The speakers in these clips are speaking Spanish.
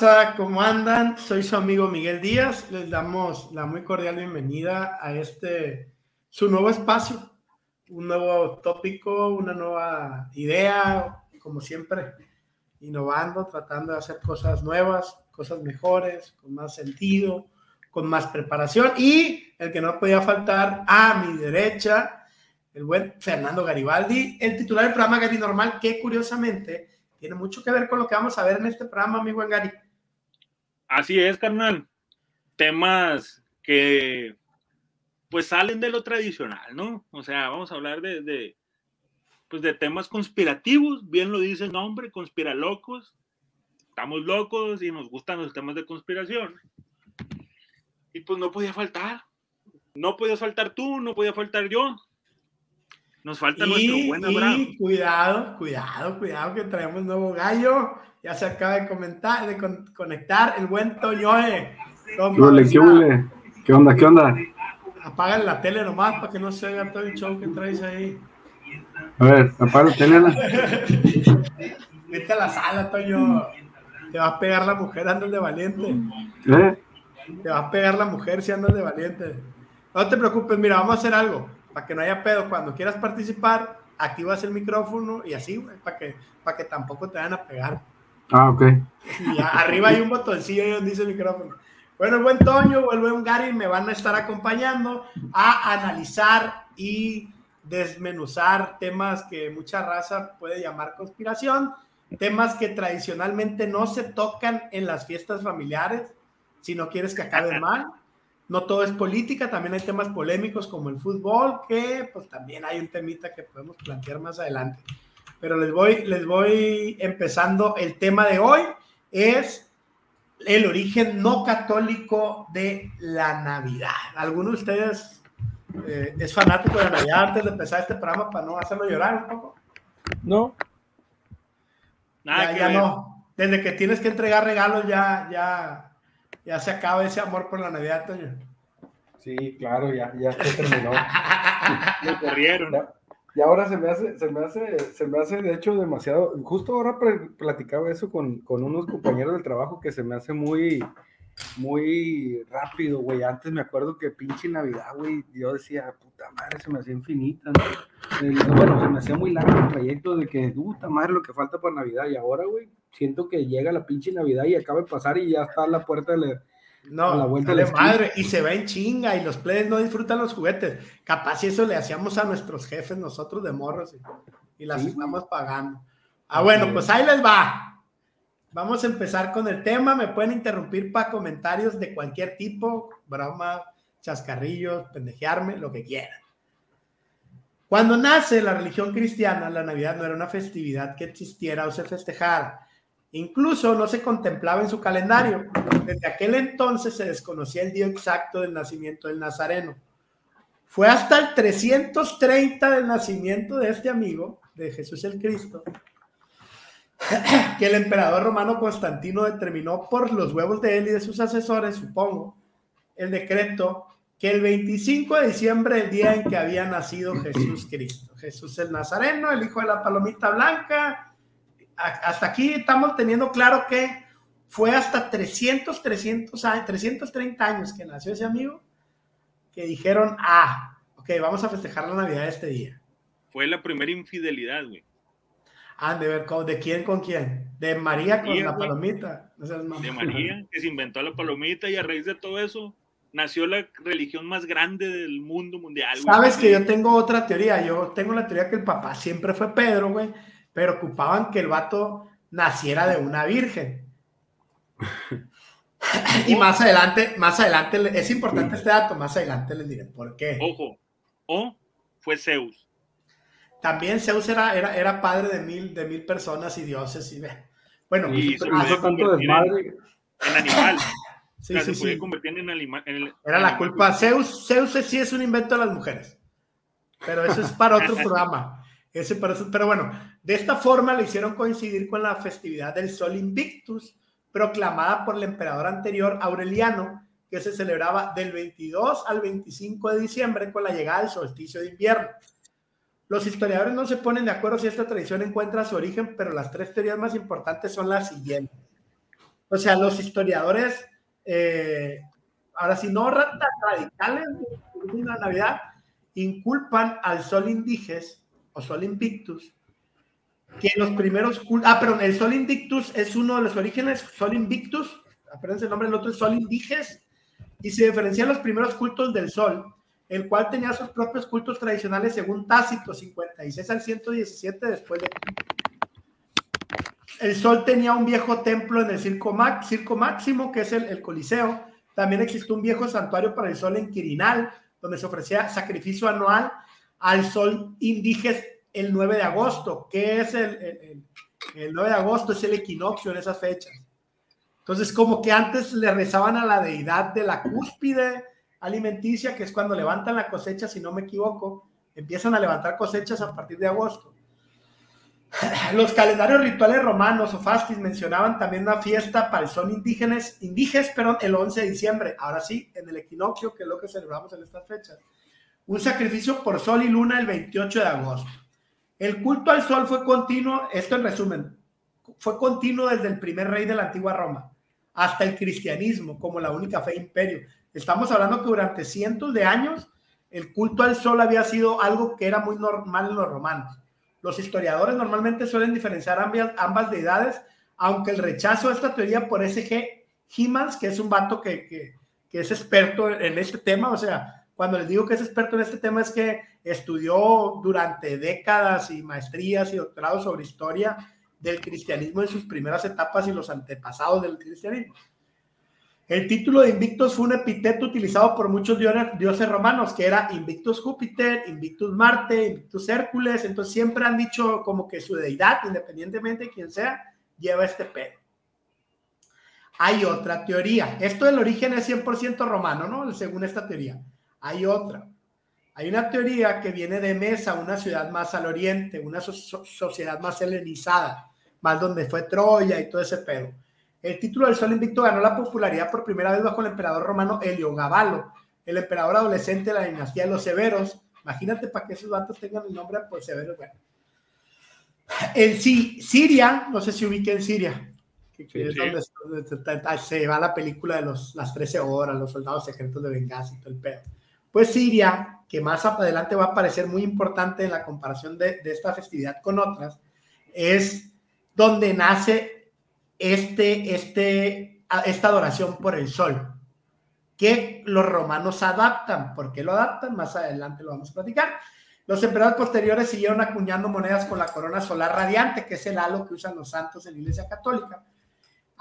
¿Qué onda, raza? ¿Cómo andan? Soy su amigo Miguel Díaz. Les damos la muy cordial bienvenida a este, su nuevo espacio, un nuevo tópico, una nueva idea, como siempre, innovando, tratando de hacer cosas nuevas, cosas mejores, con más sentido, con más preparación. Y el que no podía faltar a mi derecha, el buen Fernando Garibaldi, el titular del programa Gary Normal, que curiosamente tiene mucho que ver con lo que vamos a ver en este programa, mi buen. Así es, carnal. Temas que pues salen de lo tradicional, ¿no? O sea, vamos a hablar de, de pues de temas conspirativos, bien lo dice el nombre, conspiralocos. Estamos locos y nos gustan los temas de conspiración. Y pues no podía faltar. No podía faltar tú, no podía faltar yo. Nos falta nuestro buen Abraham. Y cuidado, cuidado, cuidado que traemos nuevo gallo. Ya se acaba de comentar, de conectar el buen Toñoe. ¿Qué, ¿Qué onda? ¿Qué onda? Apaga la tele nomás para que no se vea todo el show que traes ahí. A ver, apaga la tele. Vete a la sala, Toño. Te va a pegar la mujer, andas de valiente. ¿Eh? Te va a pegar la mujer si andas de valiente. No te preocupes, mira, vamos a hacer algo para que no haya pedo. Cuando quieras participar, activas el micrófono y así, güey, para que, para que tampoco te vayan a pegar. Ah, ok. Y arriba hay un botoncillo ahí donde dice el micrófono. Bueno, el buen Toño o el buen Gary me van a estar acompañando a analizar y desmenuzar temas que mucha raza puede llamar conspiración, temas que tradicionalmente no se tocan en las fiestas familiares, si no quieres que acabe mal no todo es política, también hay temas polémicos como el fútbol, que pues también hay un temita que podemos plantear más adelante. Pero les voy, les voy empezando. El tema de hoy es el origen no católico de la Navidad. ¿Alguno de ustedes eh, es fanático de la Navidad antes de empezar este programa para no hacerlo llorar un poco? No. Nada ya, no. Desde que tienes que entregar regalos ya, ya, ya se acaba ese amor por la Navidad, Toño. Sí, claro, ya, ya se terminó. Lo corrieron. Y ahora se me hace, se me hace, se me hace de hecho demasiado. Justo ahora platicaba eso con, con unos compañeros del trabajo que se me hace muy, muy rápido, güey. Antes me acuerdo que pinche Navidad, güey, yo decía, puta madre, se me hacía infinita, ¿no? bueno, se me hacía muy largo el trayecto de que, puta madre, lo que falta para Navidad. Y ahora, güey, siento que llega la pinche Navidad y acaba de pasar y ya está la puerta de la, no, la vuelta de madre, y se va en chinga y los plebes no disfrutan los juguetes. Capaz si eso le hacíamos a nuestros jefes nosotros de morros y, las estamos pagando. Ah, bueno, pues ahí les va. Vamos a empezar con el tema. Me pueden interrumpir para comentarios de cualquier tipo, broma, chascarrillos, pendejearme, lo que quieran. Cuando nace la religión cristiana, la Navidad no era una festividad que existiera o se festejara. Incluso no se contemplaba en su calendario. Desde aquel entonces se desconocía el día exacto del nacimiento del Nazareno. Fue hasta el 330 del nacimiento de este amigo, de Jesús el Cristo, que el emperador romano Constantino determinó por los huevos de él y de sus asesores, supongo, el decreto que el 25 de diciembre, el día en que había nacido Jesús Cristo, Jesús el Nazareno, el hijo de la palomita blanca, hasta aquí estamos teniendo claro que fue hasta 300, 300 años, 330 años que nació ese amigo, que dijeron, ah, ok, vamos a festejar la Navidad este día. Fue la primera infidelidad, güey. Ah, de ver, ¿de quién con quién? De María con la palomita. de María, que se inventó la palomita y a raíz de todo eso nació la religión más grande del mundo mundial. Sabes que yo tengo otra teoría. Yo tengo la teoría que el papá siempre fue Pedro, güey, pero ocupaban que el vato naciera de una virgen. y más adelante, más adelante, es importante este dato, más adelante les diré por qué. Ojo, o fue Zeus. También Zeus era, era, era padre de mil, de mil personas y dioses. Y, bueno, y pues, tanto desmadre. En, animal. Sí, sí, sí. Convertir en animal, era la culpa. Zeus, Zeus sí es un invento de las mujeres. Pero eso es para otro programa. Ese pero bueno, de esta forma le hicieron coincidir con la festividad del Sol Invictus, proclamada por el emperador anterior Aureliano, que se celebraba del 22 al 25 de diciembre con la llegada del solsticio de invierno. Los historiadores no se ponen de acuerdo si esta tradición encuentra su origen, pero las tres teorías más importantes son las siguientes. O sea, los historiadores, eh, ahora sí, no radicales de Navidad, inculpan al Sol Indiges Sol Invictus que los primeros ah, perdón, el Sol Invictus es uno de los orígenes, Sol Invictus, aprendes el nombre del otro, es Sol Indiges, y se diferencian los primeros cultos del Sol, el cual tenía sus propios cultos tradicionales según Tácito, 56 al 117 después de el Sol tenía un viejo templo en el Circo, Circo Máximo, que es el, el Coliseo. También existió un viejo santuario para el Sol en Quirinal, donde se ofrecía sacrificio anual al Sol Indígena el 9 de agosto. ¿Qué es el, el, 9 de agosto? Es el equinoccio en esas fechas. Entonces, como que antes le rezaban a la deidad de la cúspide alimenticia, que es cuando levantan la cosecha, si no me equivoco, empiezan a levantar cosechas a partir de agosto. Los calendarios rituales romanos o fastis mencionaban también una fiesta para el sol indígenas, indígenas, perdón, el 11 de diciembre. Ahora sí, en el equinoccio, que es lo que celebramos en estas fechas. Un sacrificio por sol y luna el 28 de agosto. El culto al sol fue continuo, esto en resumen, fue continuo desde el primer rey de la antigua Roma hasta el cristianismo como la única fe imperio. Estamos hablando que durante cientos de años el culto al sol había sido algo que era muy normal en los romanos. Los historiadores normalmente suelen diferenciar ambas, deidades, aunque el rechazo a esta teoría por S.G. Himans, que es un vato que, que es experto en este tema, o sea, cuando les digo que es experto en este tema es que estudió durante décadas y maestrías y doctorados sobre historia del cristianismo en sus primeras etapas y los antepasados del cristianismo. El título de Invictus fue un epíteto utilizado por muchos dioses romanos, que era Invictus Júpiter, Invictus Marte, Invictus Hércules, entonces siempre han dicho como que su deidad, independientemente de quién sea, lleva este pedo. Hay otra teoría. Esto del origen es 100% romano, ¿no? Según esta teoría. Hay otra. Hay una teoría que viene de Mesa, una ciudad más al oriente, una sociedad más helenizada, más donde fue Troya y todo ese pedo. El título del Sol Invicto ganó la popularidad por primera vez bajo el emperador romano Heliogabalo, el emperador adolescente de la dinastía de los Severos. Imagínate para que esos datos tengan el nombre por Severos. Bueno. En sí, Siria, no sé si ubique en Siria, que, es donde, se va la película de los, las 13 horas, los soldados secretos de Benghazi y todo el pedo. Pues Siria, que más adelante va a parecer muy importante en la comparación de, esta festividad con otras, es donde nace este, este, esta adoración por el sol, que los romanos adaptan. ¿Por qué lo adaptan? Más adelante lo vamos a platicar. Los emperadores posteriores siguieron acuñando monedas con la corona solar radiante, que es el halo que usan los santos en la Iglesia Católica.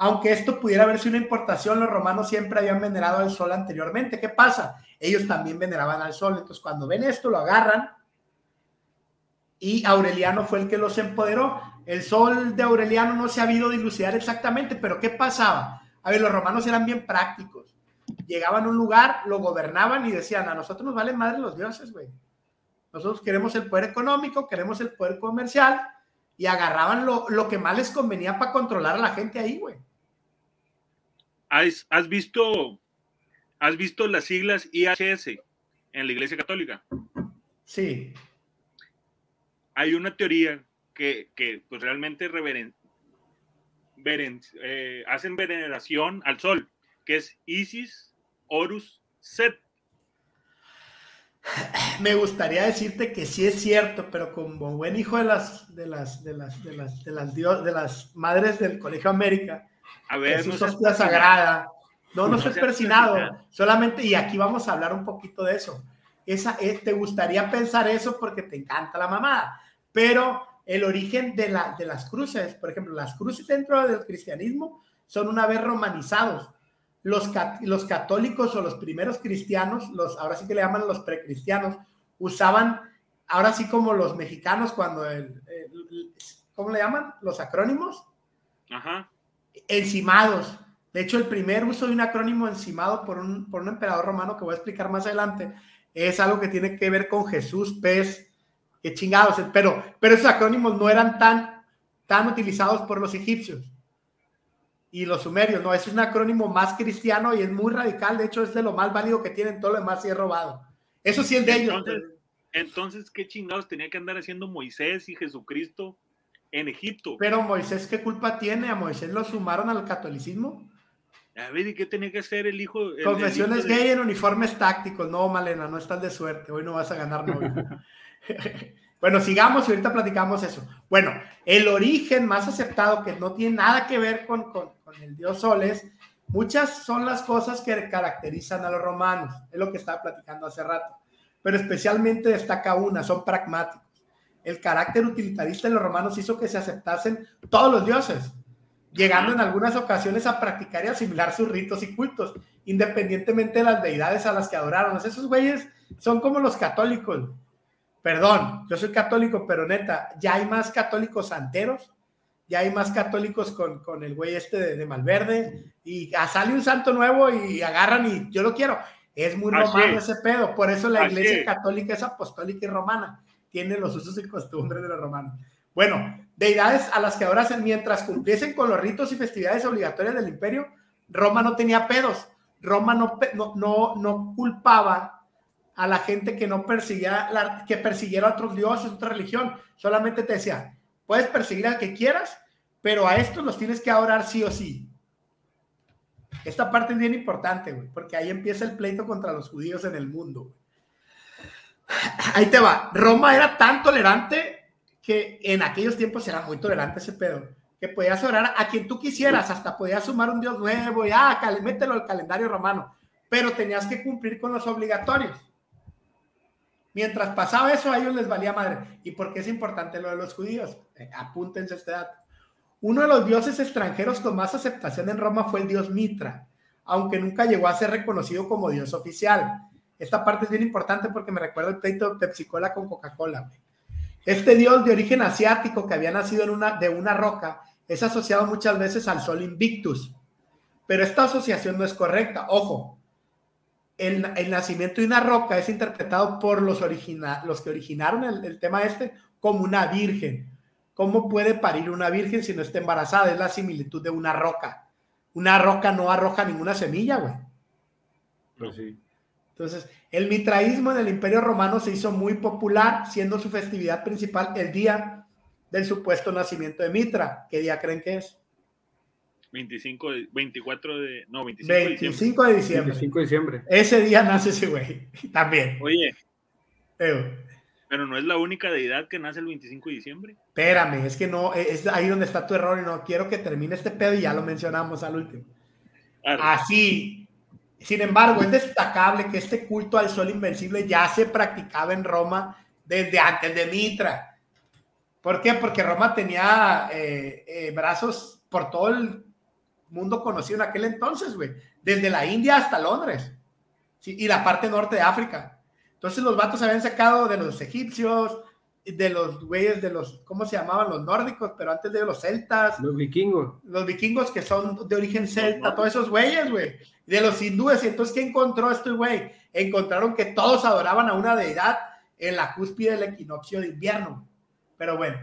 Aunque esto pudiera haberse una importación, los romanos siempre habían venerado al sol anteriormente. ¿Qué pasa? Ellos también veneraban al sol. Entonces, cuando ven esto, lo agarran y Aureliano fue el que los empoderó. El sol de Aureliano no se ha habido dilucidar exactamente, pero ¿qué pasaba? A ver, los romanos eran bien prácticos. Llegaban a un lugar, lo gobernaban y decían, a nosotros nos valen madre los dioses, güey. Nosotros queremos el poder económico, queremos el poder comercial y agarraban lo, lo que más les convenía para controlar a la gente ahí, güey. ¿Has, visto, ¿Has visto las siglas IHS en la Iglesia Católica? Sí. Hay una teoría que, pues realmente eh, hacen veneración al sol, que es Isis, Horus, Set. Me gustaría decirte que sí es cierto, pero como buen hijo de las de las de las de las de las, de las madres del Colegio América, a ver, no hostia sagrada. No, no, soy persinado, solamente, y aquí vamos a hablar un poquito de eso. Esa, eh, te gustaría pensar eso porque te encanta la mamada, pero el origen de, la, de las cruces, por ejemplo, las cruces dentro del cristianismo son una vez romanizados. Los, los católicos o los primeros cristianos, los, ahora sí que le llaman los precristianos, usaban, ahora sí como los mexicanos cuando, el, ¿cómo le llaman? Los acrónimos. Ajá encimados. De hecho, el primer uso de un acrónimo encimado por un, por un emperador romano, que voy a explicar más adelante, es algo que tiene que ver con Jesús, pez, que chingados, pero, pero esos acrónimos no eran tan, tan utilizados por los egipcios y los sumerios, no, es un acrónimo más cristiano y es muy radical, de hecho es de lo más válido que tienen, todo lo demás y es robado. Eso sí es de ellos. Entonces, ¿qué chingados tenía que andar haciendo Moisés y Jesucristo en Egipto. Pero Moisés, ¿qué culpa tiene? ¿A Moisés lo sumaron al catolicismo? A ver, ¿y qué tenía que hacer el hijo? Confesiones gay en uniformes tácticos. No, Malena, no estás de suerte. Hoy no vas a ganar novio. bueno, sigamos y ahorita platicamos eso. Bueno, el origen más aceptado que no tiene nada que ver con, con, con el dios Soles, muchas son las cosas que caracterizan a los romanos. Es lo que estaba platicando hace rato. Pero especialmente destaca una, son pragmáticos. El carácter utilitarista de los romanos hizo que se aceptasen todos los dioses llegando en algunas ocasiones a practicar y asimilar sus ritos y cultos, independientemente de las deidades a las que adoraron. Esos güeyes son como los católicos. Perdón, yo soy católico, pero neta, ya hay más católicos santeros, ya hay más católicos con, con el güey este de, Malverde, y sale un santo nuevo y agarran y yo lo quiero. Es muy romano ese pedo, por eso la iglesia católica es apostólica y romana, tiene los usos y costumbres de los romanos. Bueno, deidades a las que adorasen mientras cumpliesen con los ritos y festividades obligatorias del imperio, Roma no tenía pedos. Roma no, no, no, culpaba a la gente que no que persiguiera a otros dioses, otra religión. Solamente te decía, puedes perseguir al que quieras, pero a estos los tienes que adorar sí o sí. Esta parte es bien importante, güey, porque ahí empieza el pleito contra los judíos en el mundo. Ahí te va. Roma era tan tolerante que en aquellos tiempos era muy tolerante ese pedo, que podías orar a quien tú quisieras, hasta podías sumar un Dios nuevo, y ah, mételo al calendario romano, pero tenías que cumplir con los obligatorios. Mientras pasaba eso, a ellos les valía madre. ¿Y por qué es importante lo de los judíos? Eh, apúntense este dato. Uno de los dioses extranjeros con más aceptación en Roma fue el dios Mitra, aunque nunca llegó a ser reconocido como dios oficial. Esta parte es bien importante porque me recuerda el pleito de Pepsi Cola con Coca-Cola. Este dios de origen asiático que había nacido en una, de una roca es asociado muchas veces al sol Invictus, pero esta asociación no es correcta. Ojo, el, nacimiento de una roca es interpretado por los, los que originaron el, el, tema este como una virgen. ¿Cómo puede parir una virgen si no está embarazada? Es la similitud de una roca. Una roca no arroja ninguna semilla, güey. Pues sí. Entonces, el mitraísmo en el Imperio Romano se hizo muy popular, siendo su festividad principal el día del supuesto nacimiento de Mitra. ¿Qué día creen que es? 25, 24 de, no, 25, 25 de diciembre. 25 de diciembre. Ese día nace ese güey, también. Oye. Pero no es la única deidad que nace el 25 de diciembre. Espérame, es que no, es ahí donde está tu error y no quiero que termine este pedo y ya lo mencionamos al último. Así, sin embargo, es destacable que este culto al sol invencible ya se practicaba en Roma desde antes de Mitra. ¿Por qué? Porque Roma tenía eh, eh, brazos por todo el mundo conocido en aquel entonces, güey. Desde la India hasta Londres. y la parte norte de África. Entonces los vatos habían sacado de los egipcios, de los güeyes de los, ¿cómo se llamaban? Los nórdicos, pero antes de los celtas. Los vikingos. Los vikingos que son de origen celta, todos esos güeyes, güey. De los hindúes. Y entonces, ¿qué encontró este güey? Encontraron que todos adoraban a una deidad en la cúspide del equinoccio de invierno. Pero bueno,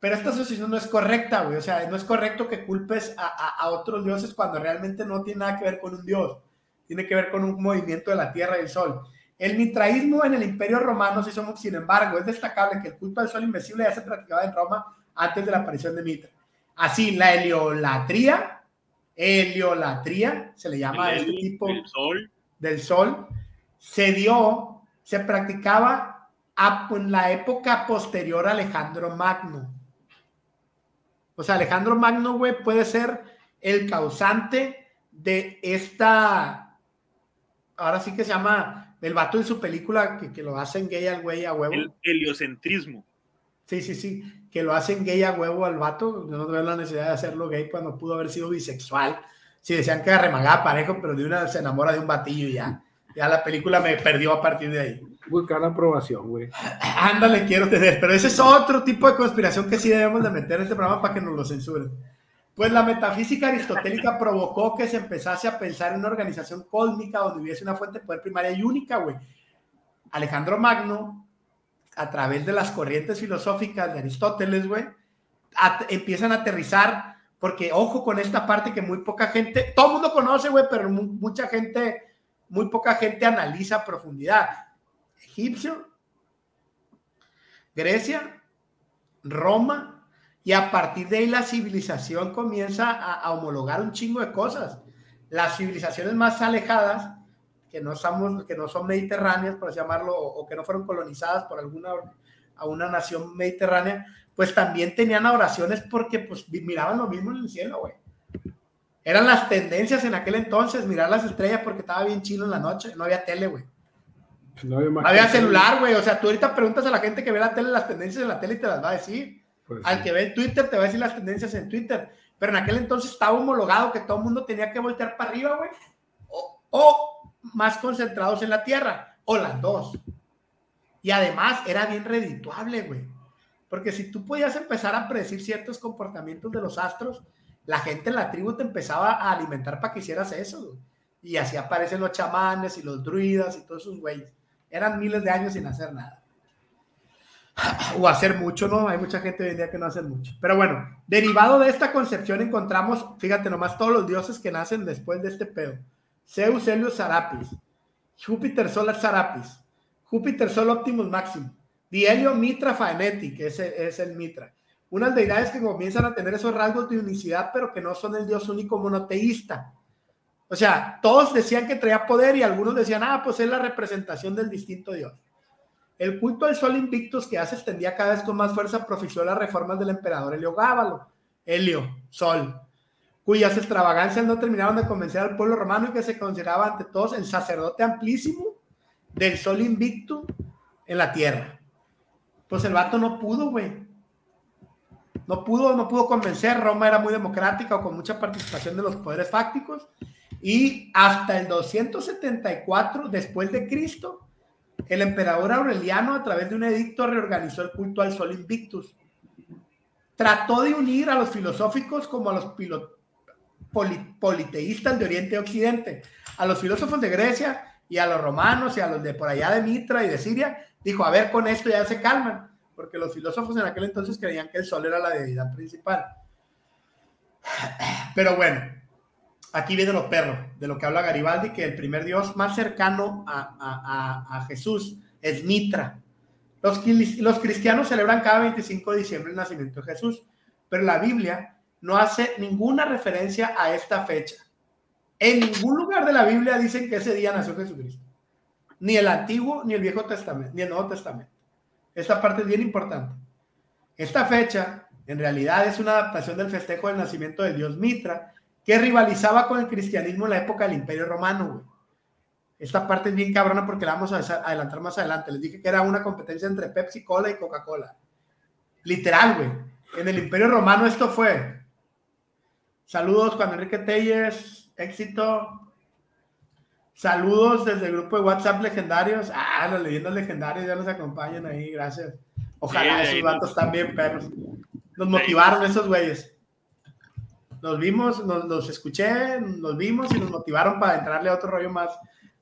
pero esta asociación no es correcta, güey. O sea, no es correcto que culpes a, a otros dioses cuando realmente no tiene nada que ver con un dios. Tiene que ver con un movimiento de la tierra y el sol. El mitraísmo en el Imperio Romano, sin embargo, es destacable que el culto al sol invisible ya se practicaba en Roma antes de la aparición de Mitra. Así, la heliolatría, heliolatría, se le llama a este tipo sol. del sol, se dio, se practicaba en la época posterior a Alejandro Magno. O sea, Alejandro Magno, güey, puede ser el causante de esta, ahora sí que se llama el vato en su película que, que lo hacen gay al güey a huevo. El heliocentrismo. Sí, sí, sí, que lo hacen gay a huevo al vato. Yo no veo la necesidad de hacerlo gay cuando pudo haber sido bisexual. Si decían que arremagaba parejo, pero de una se enamora de un batillo y ya. Ya la película me perdió a partir de ahí. Buscar la aprobación, güey. Ándale, quiero tener. Pero ese es otro tipo de conspiración que sí debemos de meter en este programa para que nos lo censuren. Pues la metafísica aristotélica provocó que se empezase a pensar en una organización cósmica donde hubiese una fuente de poder primaria y única, güey. Alejandro Magno, a través de las corrientes filosóficas de Aristóteles, güey, empiezan a aterrizar, porque ojo con esta parte que muy poca gente, todo el mundo conoce, güey, pero mucha gente, muy poca gente analiza profundidad. Egipcio, Grecia, Roma, Y a partir de ahí la civilización comienza a, homologar un chingo de cosas. Las civilizaciones más alejadas, que no, somos, que no son mediterráneas, por así llamarlo, o, que no fueron colonizadas por alguna a una nación mediterránea, pues también tenían oraciones porque pues miraban lo mismo en el cielo, güey. Eran las tendencias en aquel entonces, mirar las estrellas porque estaba bien chino en la noche, no había tele, güey. No había, celular, güey. O sea, tú ahorita preguntas a la gente que ve la tele las tendencias en la tele y te las va a decir. Pues Al que ve el Twitter te va a decir las tendencias en Twitter. Pero en aquel entonces estaba homologado que todo el mundo tenía que voltear para arriba, güey. O, más concentrados en la Tierra. O las dos. Y además era bien redituable, güey. Porque si tú podías empezar a predecir ciertos comportamientos de los astros, la gente en la tribu te empezaba a alimentar para que hicieras eso, güey. Y así aparecen los chamanes y los druidas y todos esos güeyes. Eran miles de años sin hacer nada. O hacer mucho, ¿no? Hay mucha gente hoy en día que no hace mucho. Pero bueno, derivado de esta concepción encontramos, fíjate nomás, todos los dioses que nacen después de este pedo. Zeus, Helios, Sarapis. Júpiter, Sol, Sarapis. Júpiter, Sol, Optimus Máximo. Dielio, Mitra, Faeneti, que ese es el Mitra. Unas deidades que comienzan a tener esos rasgos de unicidad, pero que no son el dios único monoteísta. O sea, todos decían que traía poder y algunos decían, ah, pues es la representación del distinto Dios. El culto al sol invictus que ya se extendía cada vez con más fuerza profició las reformas del emperador Heliogábalo, Helio, Sol, cuyas extravagancias no terminaron de convencer al pueblo romano y que se consideraba ante todos el sacerdote amplísimo del sol invicto en la tierra. Pues el vato no pudo, güey. No pudo, no pudo convencer. Roma era muy democrática o con mucha participación de los poderes fácticos y hasta el 274 después de Cristo, el emperador Aureliano a través de un edicto reorganizó el culto al sol invictus. Trató de unir a los filosóficos como a los politeístas de Oriente y Occidente, a los filósofos de Grecia y a los romanos y a los de por allá de Mitra y de Siria. Dijo, a ver, con esto ya se calman, porque los filósofos en aquel entonces creían que el sol era la deidad principal. Pero bueno, aquí viene los perros, de lo que habla Garibaldi, que el primer dios más cercano a, Jesús es Mitra. Los, los, cristianos celebran cada 25 de diciembre el nacimiento de Jesús, pero la Biblia no hace ninguna referencia a esta fecha. En ningún lugar de la Biblia dicen que ese día nació Jesucristo. Ni el Antiguo, ni el Viejo Testamento, ni el Nuevo Testamento. Esta parte es bien importante. Esta fecha, en realidad, es una adaptación del festejo del nacimiento del dios Mitra, que rivalizaba con el cristianismo en la época del Imperio Romano, güey. Esta parte es bien cabrona porque la vamos a adelantar más adelante. Les dije que era una competencia entre Pepsi Cola y Coca-Cola. Literal, güey. En el Imperio Romano esto fue. Saludos, Juan Enrique Telles. Éxito. Saludos desde el grupo de WhatsApp legendarios. Ah, los leyendas legendarios ya nos acompañan ahí, gracias. Ojalá esos datos también, perros. Nos motivaron esos güeyes nos vimos, nos, los escuché, nos vimos y nos motivaron para entrarle a otro rollo más,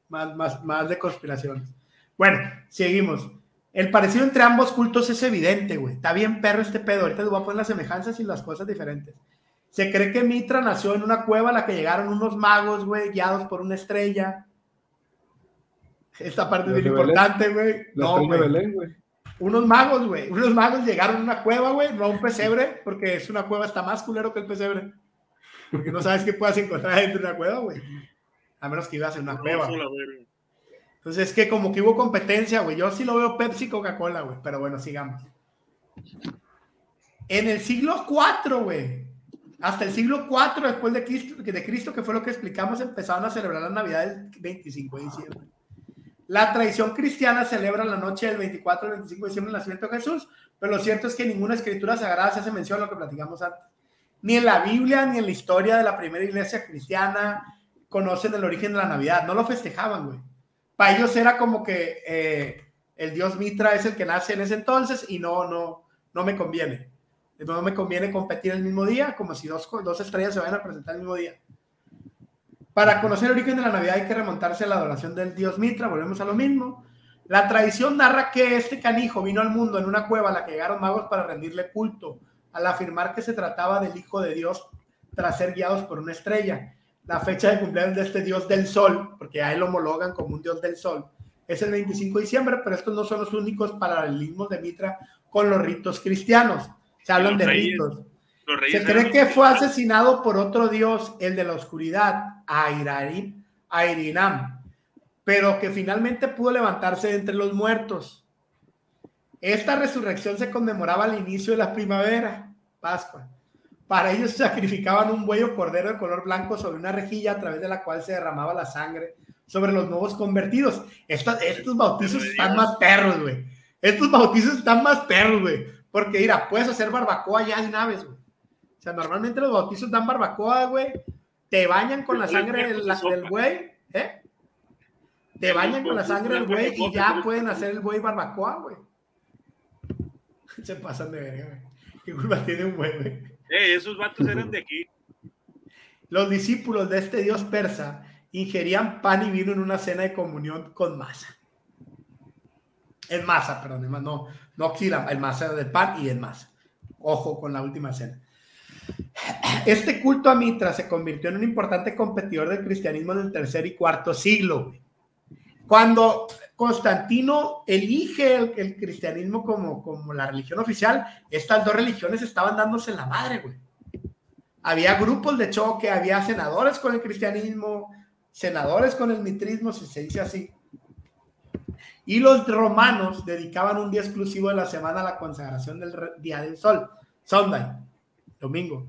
más, más, más de conspiraciones. Bueno, seguimos. El parecido entre ambos cultos es evidente, güey. Está bien perro este pedo. Ahorita les voy a poner las semejanzas y las cosas diferentes. Se cree que Mitra nació en una cueva a la que llegaron unos magos, güey, guiados por una estrella. Esta parte es bien importante, güey. No, güey. Unos magos, güey. Unos magos llegaron a una cueva, güey, no a un pesebre, porque es una cueva, está más culero que el pesebre. Porque no sabes qué puedas encontrar dentro de una cueva, güey. A menos que ibas en una cueva. Entonces es que como que hubo competencia, güey. Yo sí lo veo Pepsi Coca-Cola, güey. Pero bueno, sigamos. En el siglo IV, güey. Hasta el siglo IV después de Cristo, de Cristo, que fue lo que explicamos, empezaron a celebrar la Navidad el 25 de diciembre. La tradición cristiana celebra la noche del 24 al 25 de diciembre el nacimiento de Jesús, pero lo cierto es que ninguna escritura sagrada se hace mención a lo que platicamos antes ni en la Biblia ni en la historia de la primera iglesia cristiana conocen el origen de la Navidad. No lo festejaban, güey. Para ellos era como que eh, el dios Mitra es el que nace en ese entonces y no, no, no me conviene. No me conviene competir el mismo día, como si dos, dos estrellas se vayan a presentar el mismo día. Para conocer el origen de la Navidad hay que remontarse a la adoración del dios Mitra, volvemos a lo mismo. La tradición narra que este canijo vino al mundo en una cueva a la que llegaron magos para rendirle culto al afirmar que se trataba del Hijo de Dios tras ser guiados por una estrella. La fecha de cumpleaños de este Dios del Sol, porque a él lo homologan como un Dios del Sol, es el 25 de diciembre, pero estos no son los únicos paralelismos de Mitra con los ritos cristianos. Se hablan de ritos. Se cree que fue asesinado por otro dios, el de la oscuridad, Airinam, pero que finalmente pudo levantarse de entre los muertos. Esta resurrección se conmemoraba al inicio de la primavera, Pascua. Para ellos sacrificaban un buey o cordero de color blanco sobre una rejilla a través de la cual se derramaba la sangre sobre los nuevos convertidos. Estos, estos bautizos están más perros, güey. Estos bautizos están más perros, güey. Porque, mira, puedes hacer barbacoa ya de naves, güey. O sea, normalmente los bautizos dan barbacoa, güey. Te bañan con la sangre del, del güey, ¿eh? Te bañan con la sangre del güey y ya pueden hacer el güey barbacoa, güey. Se pasan de verga, güey. ¿Qué culpa tiene un güey, güey? Eh, esos vatos eran de aquí. Los discípulos de este dios persa ingerían pan y vino en una cena de comunión con masa. En masa, perdón, no, no el masa del pan y en masa. Ojo con la última cena. Este culto a Mitra se convirtió en un importante competidor del cristianismo en el tercer y cuarto siglo. Cuando Constantino elige el, cristianismo como, como la religión oficial, estas dos religiones estaban dándose la madre, güey. Había grupos de choque, había senadores con el cristianismo, senadores con el mitrismo, si se dice así. Y los romanos dedicaban un día exclusivo de la semana a la consagración del Día del Sol, Sunday, domingo.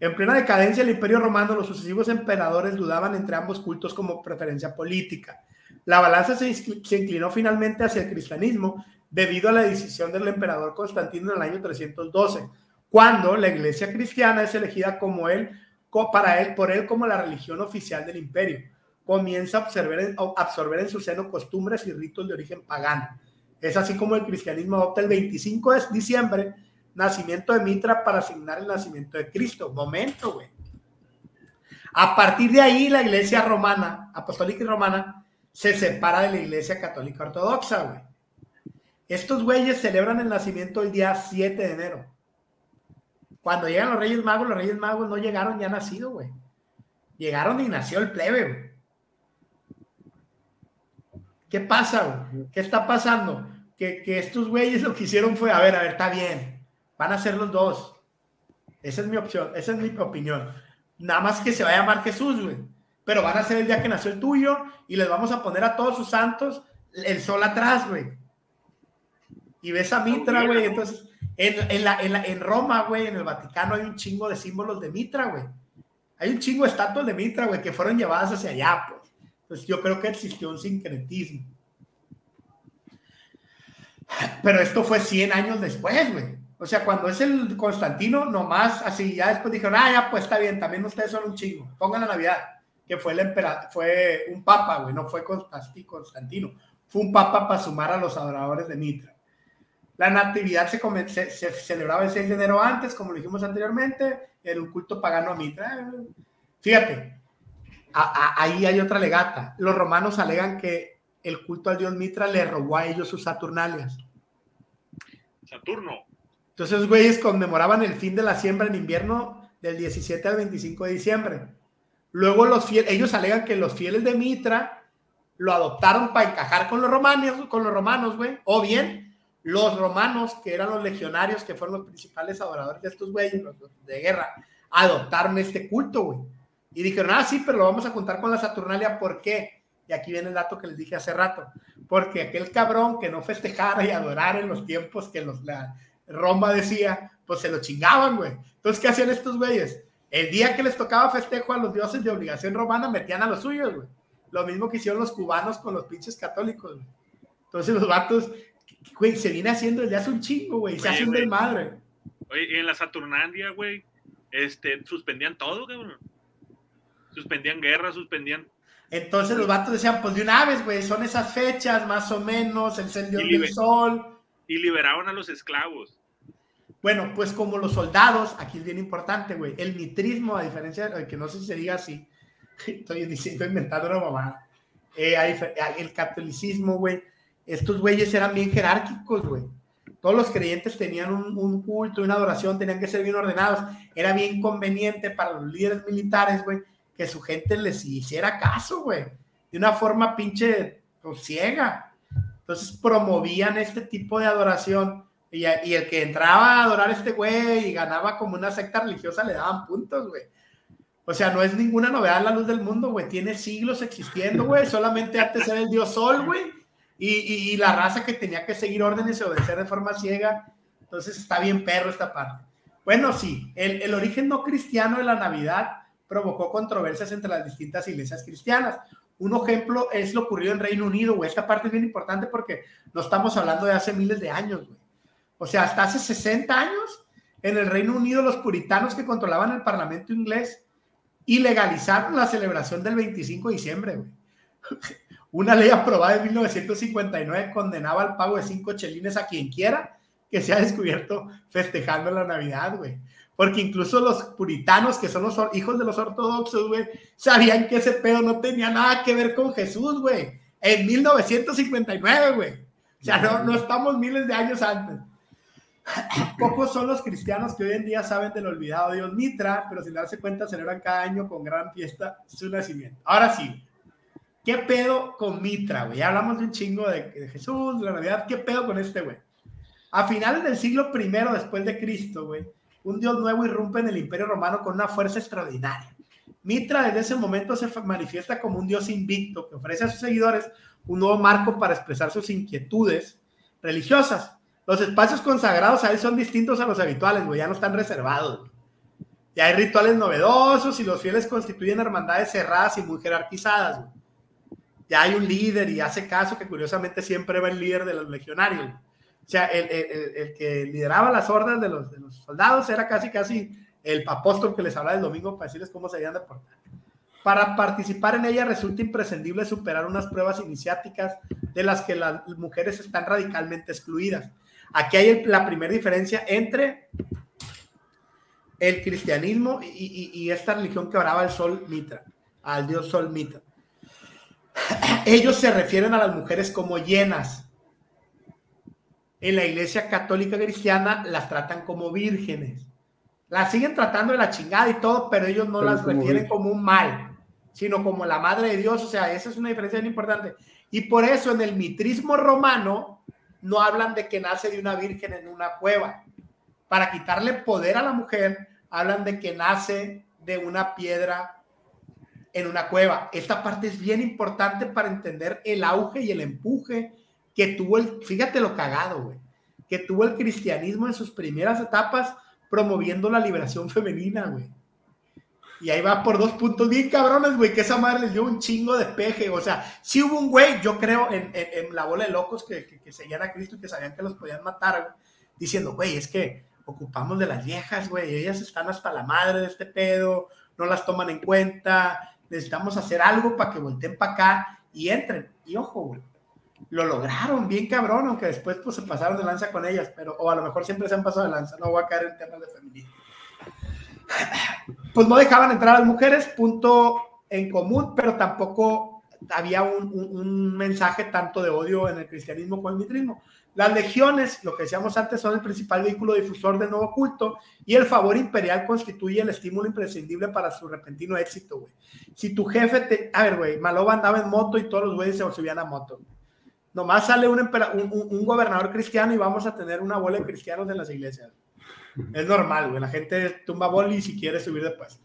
En plena decadencia del Imperio Romano, los sucesivos emperadores dudaban entre ambos cultos como preferencia política. La balanza se, inclinó finalmente hacia el cristianismo debido a la decisión del emperador Constantino en el año 312, cuando la iglesia cristiana es elegida como él, para él, por él como la religión oficial del imperio. Comienza a absorber, absorber en su seno costumbres y ritos de origen pagano. Es así como el cristianismo adopta el 25 de diciembre nacimiento de Mitra para asignar el nacimiento de Cristo. Momento, güey. A partir de ahí, la iglesia romana, apostólica y romana, se separa de la iglesia católica ortodoxa, güey. Estos güeyes celebran el nacimiento el día 7 de enero. Cuando llegan los Reyes Magos, los Reyes Magos no llegaron ya nacido, güey. Llegaron y nació el plebe, güey. ¿Qué pasa, güey? ¿Qué está pasando? Que, que estos güeyes lo que hicieron fue, a ver, a ver, está bien Van a ser los dos. Esa es mi opción, esa es mi opinión. Nada más que se va a llamar Jesús, güey. Pero van a ser el día que nació el tuyo y les vamos a poner a todos sus santos el sol atrás, güey. Y ves a Mitra, güey. Entonces, en, la, en, Roma, güey, en el Vaticano hay un chingo de símbolos de Mitra, güey. Hay un chingo de estatuas de Mitra, güey, que fueron llevadas hacia allá, pues. Entonces, yo creo que existió un sincretismo. Pero esto fue 100 años después, güey. O sea, cuando es el Constantino, nomás así, ya después dijeron, ah, ya, pues está bien, también ustedes son un chingo, pongan la Navidad, que fue el emperador, fue un papa, güey, no fue Constantino, fue un papa para sumar a los adoradores de Mitra. La natividad se, se, celebraba el 6 de enero antes, como lo dijimos anteriormente, en un culto pagano a Mitra. Fíjate, ahí hay otra legata. Los romanos alegan que el culto al dios Mitra le robó a ellos sus Saturnalias. Saturno. Entonces, güeyes conmemoraban el fin de la siembra en invierno del 17 al 25 de diciembre. Luego los fieles, ellos alegan que los fieles de Mitra lo adoptaron para encajar con los romanos, con los romanos, güey. O bien, los romanos, que eran los legionarios, que fueron los principales adoradores de estos güeyes de guerra, adoptaron este culto, güey. Y dijeron, ah, sí, pero lo vamos a contar con la Saturnalia, ¿por qué? Y aquí viene el dato que les dije hace rato. Porque aquel cabrón que no festejara y adorara en los tiempos que los, Roma decía, pues se lo chingaban, güey. Entonces, ¿qué hacían estos güeyes? El día que les tocaba festejo a los dioses de obligación romana, metían a los suyos, güey. Lo mismo que hicieron los cubanos con los pinches católicos, güey. Entonces, los vatos, güey, se viene haciendo desde hace un chingo, güey. Se hacen del madre. Oye, en la Saturnandia, güey, este, suspendían todo, güey. Suspendían guerra, suspendían entonces los vatos decían, pues de una vez, güey, son esas fechas, más o menos, el dios del sol. Y liberaban a los esclavos. Bueno, pues como los soldados, aquí es bien importante, güey, el mitrismo, a diferencia de que no sé si se diga así, estoy diciendo, inventando una mamá, eh, el catolicismo, güey, estos güeyes eran bien jerárquicos, güey. Todos los creyentes tenían un, un, culto, una adoración, tenían que ser bien ordenados. Era bien conveniente para los líderes militares, güey, que su gente les hiciera caso, güey. De una forma pinche pues, ciega. Entonces promovían este tipo de adoración Y, el que entraba a adorar a este güey y ganaba como una secta religiosa le daban puntos, güey. O sea, no es ninguna novedad la luz del mundo, güey. Tiene siglos existiendo, güey. Solamente antes era el dios sol, güey. Y, y, la raza que tenía que seguir órdenes y obedecer de forma ciega. Entonces está bien perro esta parte. Bueno, sí, el, el origen no cristiano de la Navidad provocó controversias entre las distintas iglesias cristianas. Un ejemplo es lo ocurrido en Reino Unido, güey. Esta parte es bien importante porque no estamos hablando de hace miles de años, güey. O sea, hasta hace 60 años, en el Reino Unido, los puritanos que controlaban el parlamento inglés ilegalizaron la celebración del 25 de diciembre, güey. Una ley aprobada en 1959 condenaba al pago de cinco chelines a quien quiera que sea descubierto festejando la Navidad, güey. Porque incluso los puritanos, que son los hijos de los ortodoxos, güey, sabían que ese pedo no tenía nada que ver con Jesús, güey. En 1959, güey. O sea, no estamos miles de años antes. Pocos son los cristianos que hoy en día saben del olvidado Dios Mitra, pero sin darse cuenta celebran cada año con gran fiesta su nacimiento. Ahora sí, ¿qué pedo con Mitra, güey? Ya hablamos de un chingo de, Jesús, de la Navidad, ¿qué pedo con este, güey? A finales del siglo I después de Cristo, güey, un dios nuevo irrumpe en el Imperio Romano con una fuerza extraordinaria. Mitra desde ese momento se manifiesta como un dios invicto que ofrece a sus seguidores un nuevo marco para expresar sus inquietudes religiosas los espacios consagrados a él son distintos a los habituales, güey, ya no están reservados. Ya hay rituales novedosos y los fieles constituyen hermandades cerradas y muy jerarquizadas. Ya hay un líder y hace caso que curiosamente siempre va el líder de los legionarios. O sea, el, el, el, que lideraba las órdenes de los, de los soldados era casi, casi el apóstol que les habla el domingo para decirles cómo se debían de portar. Para participar en ella resulta imprescindible superar unas pruebas iniciáticas de las que las mujeres están radicalmente excluidas. Aquí hay la primera diferencia entre el cristianismo y, esta religión que oraba al sol Mitra, al dios sol Mitra. Ellos se refieren a las mujeres como llenas. En la iglesia católica cristiana las tratan como vírgenes. Las siguen tratando de la chingada y todo, pero ellos no las refieren como un mal, sino como la madre de Dios. O sea, esa es una diferencia bien importante. Y por eso en el mitrismo romano, no hablan de que nace de una virgen en una cueva. Para quitarle poder a la mujer, hablan de que nace de una piedra en una cueva. Esta parte es bien importante para entender el auge y el empuje que tuvo el, fíjate lo cagado, güey, que tuvo el cristianismo en sus primeras etapas promoviendo la liberación femenina, güey. Y ahí va por dos puntos bien cabrones, güey, que esa madre les dio un chingo de peje. O sea, si hubo un güey, yo creo, en, en, la bola de locos que, que, seguían a Cristo y que sabían que los podían matar, diciendo, güey, es que ocupamos de las viejas, güey, ellas están hasta la madre de este pedo, no las toman en cuenta, necesitamos hacer algo para que volteen para acá y entren. Y ojo, güey, lo lograron bien cabrón, aunque después pues se pasaron de lanza con ellas, pero, o a lo mejor siempre se han pasado de lanza, no voy a caer en temas de feminismo pues no dejaban entrar a las mujeres, punto en común, pero tampoco había un, mensaje tanto de odio en el cristianismo como en el mitrismo. Las legiones, lo que decíamos antes, son el principal vehículo difusor del nuevo culto y el favor imperial constituye el estímulo imprescindible para su repentino éxito, güey. Si tu jefe te... A ver, güey, Maloba andaba en moto y todos los güeyes se subían a moto. Nomás sale un, un, gobernador cristiano y vamos a tener una bola de cristianos en las iglesias. Es normal, güey. La gente tumba boli si quiere subir de puesto.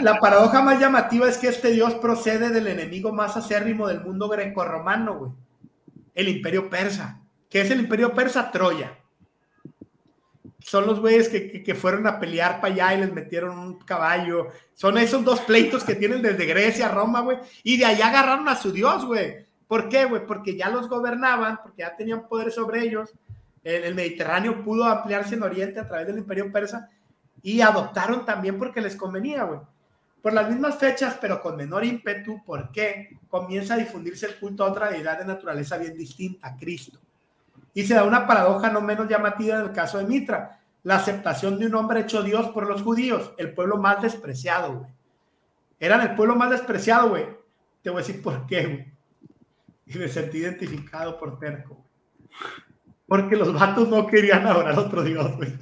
La paradoja más llamativa es que este dios procede del enemigo más acérrimo del mundo grecorromano, güey. El imperio persa. ¿Qué es el imperio persa? Troya. Son los güeyes que, que, fueron a pelear para allá y les metieron un caballo. Son esos dos pleitos que tienen desde Grecia Roma, güey. Y de allá agarraron a su dios, güey. ¿Por qué, güey? Porque ya los gobernaban, porque ya tenían poder sobre ellos el, Mediterráneo pudo ampliarse en Oriente a través del imperio persa y adoptaron también porque les convenía, güey. Por las mismas fechas, pero con menor ímpetu, ¿por qué? Comienza a difundirse el culto a otra deidad de naturaleza bien distinta, Cristo. Y se da una paradoja no menos llamativa en el caso de Mitra, la aceptación de un hombre hecho Dios por los judíos, el pueblo más despreciado, güey. Eran el pueblo más despreciado, güey. Te voy a decir por qué, güey. Y me sentí identificado por terco. Porque los vatos no querían adorar a otro Dios, güey.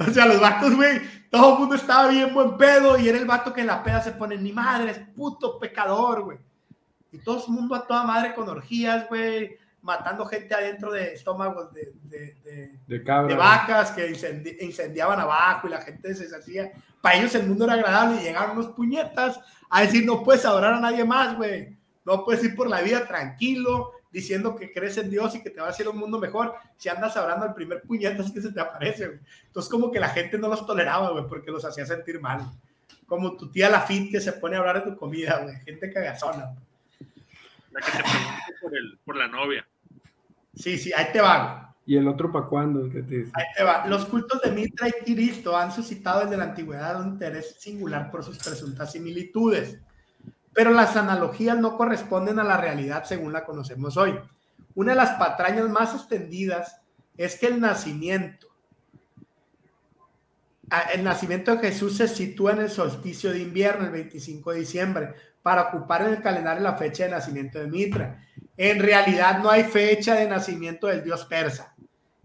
O sea, los vatos, güey, todo el mundo estaba bien buen pedo y era el vato que en la peda se pone, ni madre, es puto pecador, güey. Y todo el mundo a toda madre con orgías, güey, matando gente adentro de estómagos de, de, de, vacas que incendiaban abajo y la gente se deshacía. Para ellos el mundo era agradable y llegaron unos puñetas a decir, no puedes adorar a nadie más, güey. No puedes ir por la vida tranquilo, diciendo que crees en Dios y que te va a hacer un mundo mejor si andas hablando al primer puñetas que se te aparece, güey. Entonces como que la gente no los toleraba, güey, porque los hacía sentir mal. Como tu tía la fit que se pone a hablar de tu comida, güey. Gente cagazona. La que te pregunte por, el, por la novia. Sí, sí, ahí te va. ¿Y el otro para cuándo? Ahí te va. Los cultos de Mitra y Cristo han suscitado desde la antigüedad un interés singular por sus presuntas similitudes, pero las analogías no corresponden a la realidad según la conocemos hoy. Una de las patrañas más extendidas es que el nacimiento, el nacimiento de Jesús se sitúa en el solsticio de invierno, el 25 de diciembre, para ocupar en el calendario la fecha de nacimiento de Mitra. En realidad no hay fecha de nacimiento del dios persa.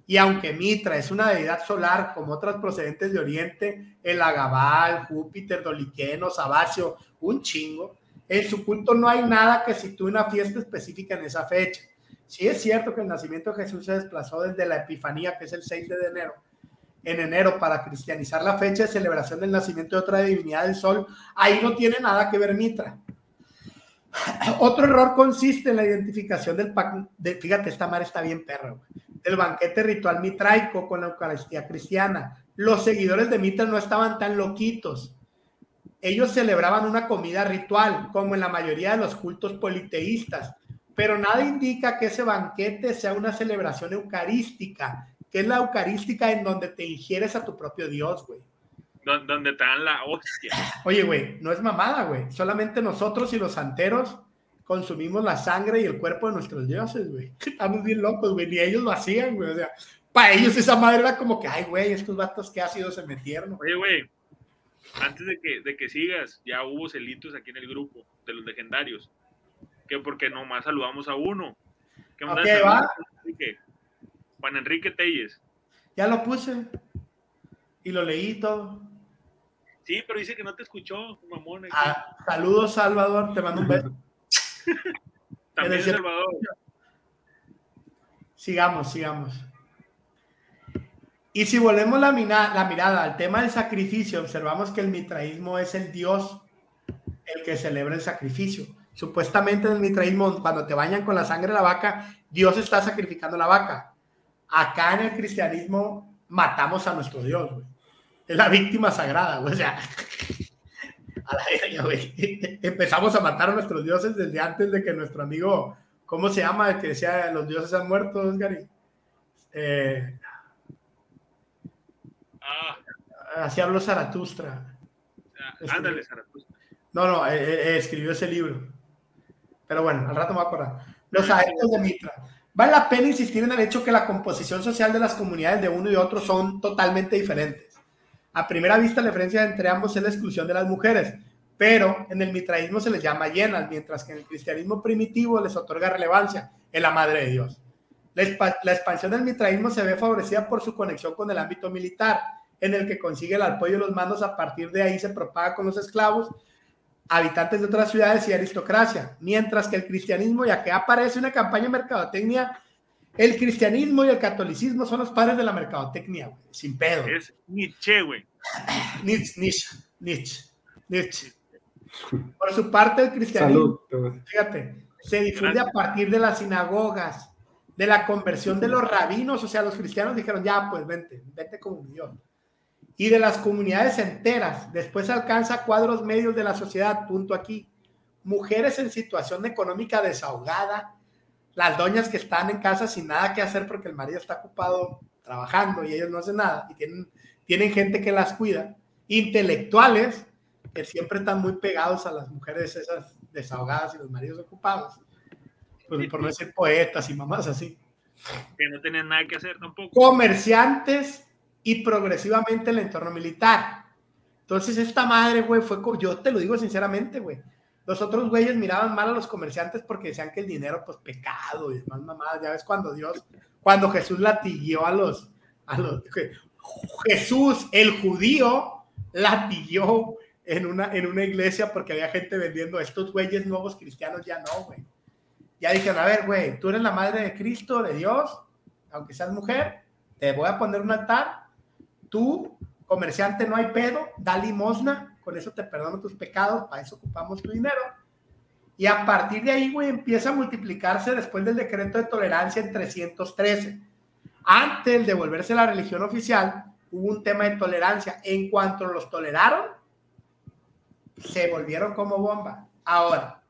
Y aunque Mitra es una deidad solar como otras procedentes de Oriente, el Agabal, Júpiter, Doliqueno, Sabacio, un chingo, en su culto no hay nada que sitúe una fiesta específica en esa fecha. Sí es cierto que el nacimiento de Jesús se desplazó desde la Epifanía, que es el 6 de enero, en enero para cristianizar la fecha de celebración del nacimiento de otra divinidad del sol, ahí no tiene nada que ver Mitra. Otro error consiste en la identificación del, de, fíjate, esta madre está bien perro, del banquete ritual mitraico con la Eucaristía cristiana. Los seguidores de Mitra no estaban tan loquitos. Ellos celebraban una comida ritual, como en la mayoría de los cultos politeístas, pero nada indica que ese banquete sea una celebración eucarística, que es la eucarística en donde te ingieres a tu propio Dios, güey donde te dan la hostia. Oye, güey, no es mamada, güey. Solamente nosotros y los santeros consumimos la sangre y el cuerpo de nuestros dioses, güey. Estamos bien locos, güey. Ni ellos lo hacían, güey. O sea, para ellos esa madre era como que, ay, güey, estos vatos que sido se metieron. Oye, güey, antes de que, de que sigas, ya hubo celitos aquí en el grupo de los legendarios. Que porque nomás saludamos a uno. ¿Qué okay, va? Juan Enrique Telles. Ya lo puse. Y lo leí todo. Sí, pero dice que no te escuchó, mamón. Ah, saludos, Salvador, te mando un beso. También, Salvador. Sigamos, sigamos. Y si volvemos la, la mirada al tema del sacrificio, observamos que el mitraísmo es el Dios el que celebra el sacrificio. Supuestamente en el mitraísmo, cuando te bañan con la sangre de la vaca, Dios está sacrificando la vaca. Acá en el cristianismo matamos a nuestro Dios, güey es la víctima sagrada. O sea, a la güey. Empezamos a matar a nuestros dioses desde antes de que nuestro amigo, ¿cómo se llama? Que decía los dioses han muerto, Gary. Eh, ah. Así habló Zaratustra. Ah, ándale, Zaratustra. No, no, eh, eh, escribió ese libro. Pero bueno, al rato me voy a acordar. Los adeptos de Mitra. Vale la pena insistir en el hecho que la composición social de las comunidades de uno y otro son totalmente diferentes. A primera vista, la diferencia entre ambos es la exclusión de las mujeres, pero en el mitraísmo se les llama llenas, mientras que en el cristianismo primitivo les otorga relevancia en la Madre de Dios. La, expansión del mitraísmo se ve favorecida por su conexión con el ámbito militar, en el que consigue el apoyo de los mandos, a partir de ahí se propaga con los esclavos, habitantes de otras ciudades y aristocracia, mientras que el cristianismo, ya que aparece una campaña de mercadotecnia el cristianismo y el catolicismo son los padres de la mercadotecnia, güey, sin pedo. Es Nietzsche, güey. Nietzsche, Nietzsche, Nietzsche, Nietzsche. Por su parte, el cristianismo, fíjate, se difunde a partir de las sinagogas, de la conversión de los rabinos, o sea, los cristianos dijeron, ya, pues vente, vente como Dios. Y de las comunidades enteras, después alcanza cuadros medios de la sociedad, punto aquí. Mujeres en situación económica desahogada, las doñas que están en casa sin nada que hacer porque el marido está ocupado trabajando y ellos no hacen nada y tienen, tienen gente que las cuida, intelectuales que siempre están muy pegados a las mujeres esas desahogadas y los maridos ocupados, pues, por no decir poetas y mamás así. Que no tienen nada que hacer tampoco. Comerciantes y progresivamente el entorno militar. Entonces esta madre, güey, fue, yo te lo digo sinceramente, güey, los otros güeyes miraban mal a los comerciantes porque decían que el dinero, pues pecado y demás mamadas. Ya ves cuando Dios, cuando Jesús latiguió a los, a los, Jesús, el judío, latiguió en una, en una iglesia porque había gente vendiendo estos güeyes nuevos cristianos, ya no, güey. Ya dijeron, a ver, güey, tú eres la madre de Cristo, de Dios, aunque seas mujer, te voy a poner un altar. Tú, comerciante, no hay pedo, da limosna, con eso te perdono tus pecados, para eso ocupamos tu dinero. Y a partir de ahí, güey, empieza a multiplicarse después del decreto de tolerancia en 313. Antes de volverse la religión oficial, hubo un tema de tolerancia. En cuanto los toleraron, se volvieron como bomba. Ahora,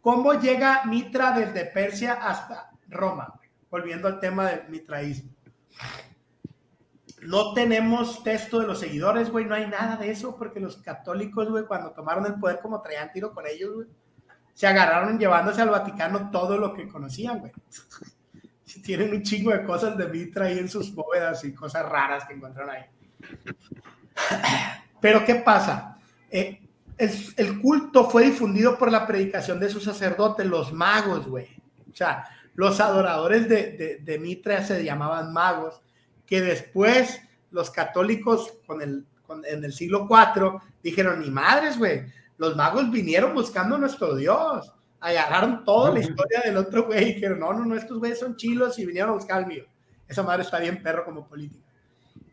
¿cómo llega Mitra desde Persia hasta Roma? Volviendo al tema del mitraísmo. No tenemos texto de los seguidores, güey, no hay nada de eso, porque los católicos, güey, cuando tomaron el poder, como traían tiro con ellos, güey, se agarraron llevándose al Vaticano todo lo que conocían, güey. Tienen un chingo de cosas de Mitra ahí en sus bóvedas y cosas raras que encontraron ahí. Pero, ¿qué pasa? Eh, el, culto fue difundido por la predicación de sus sacerdotes, los magos, güey. O sea, los adoradores de, de, Mitra se llamaban magos, que después los católicos con el, en el siglo IV dijeron, ni madres, güey, los magos vinieron buscando nuestro Dios. Agarraron toda la historia del otro güey y dijeron, no, no, no, estos güeyes son chilos y vinieron a buscar el mío. Esa madre está bien perro como política.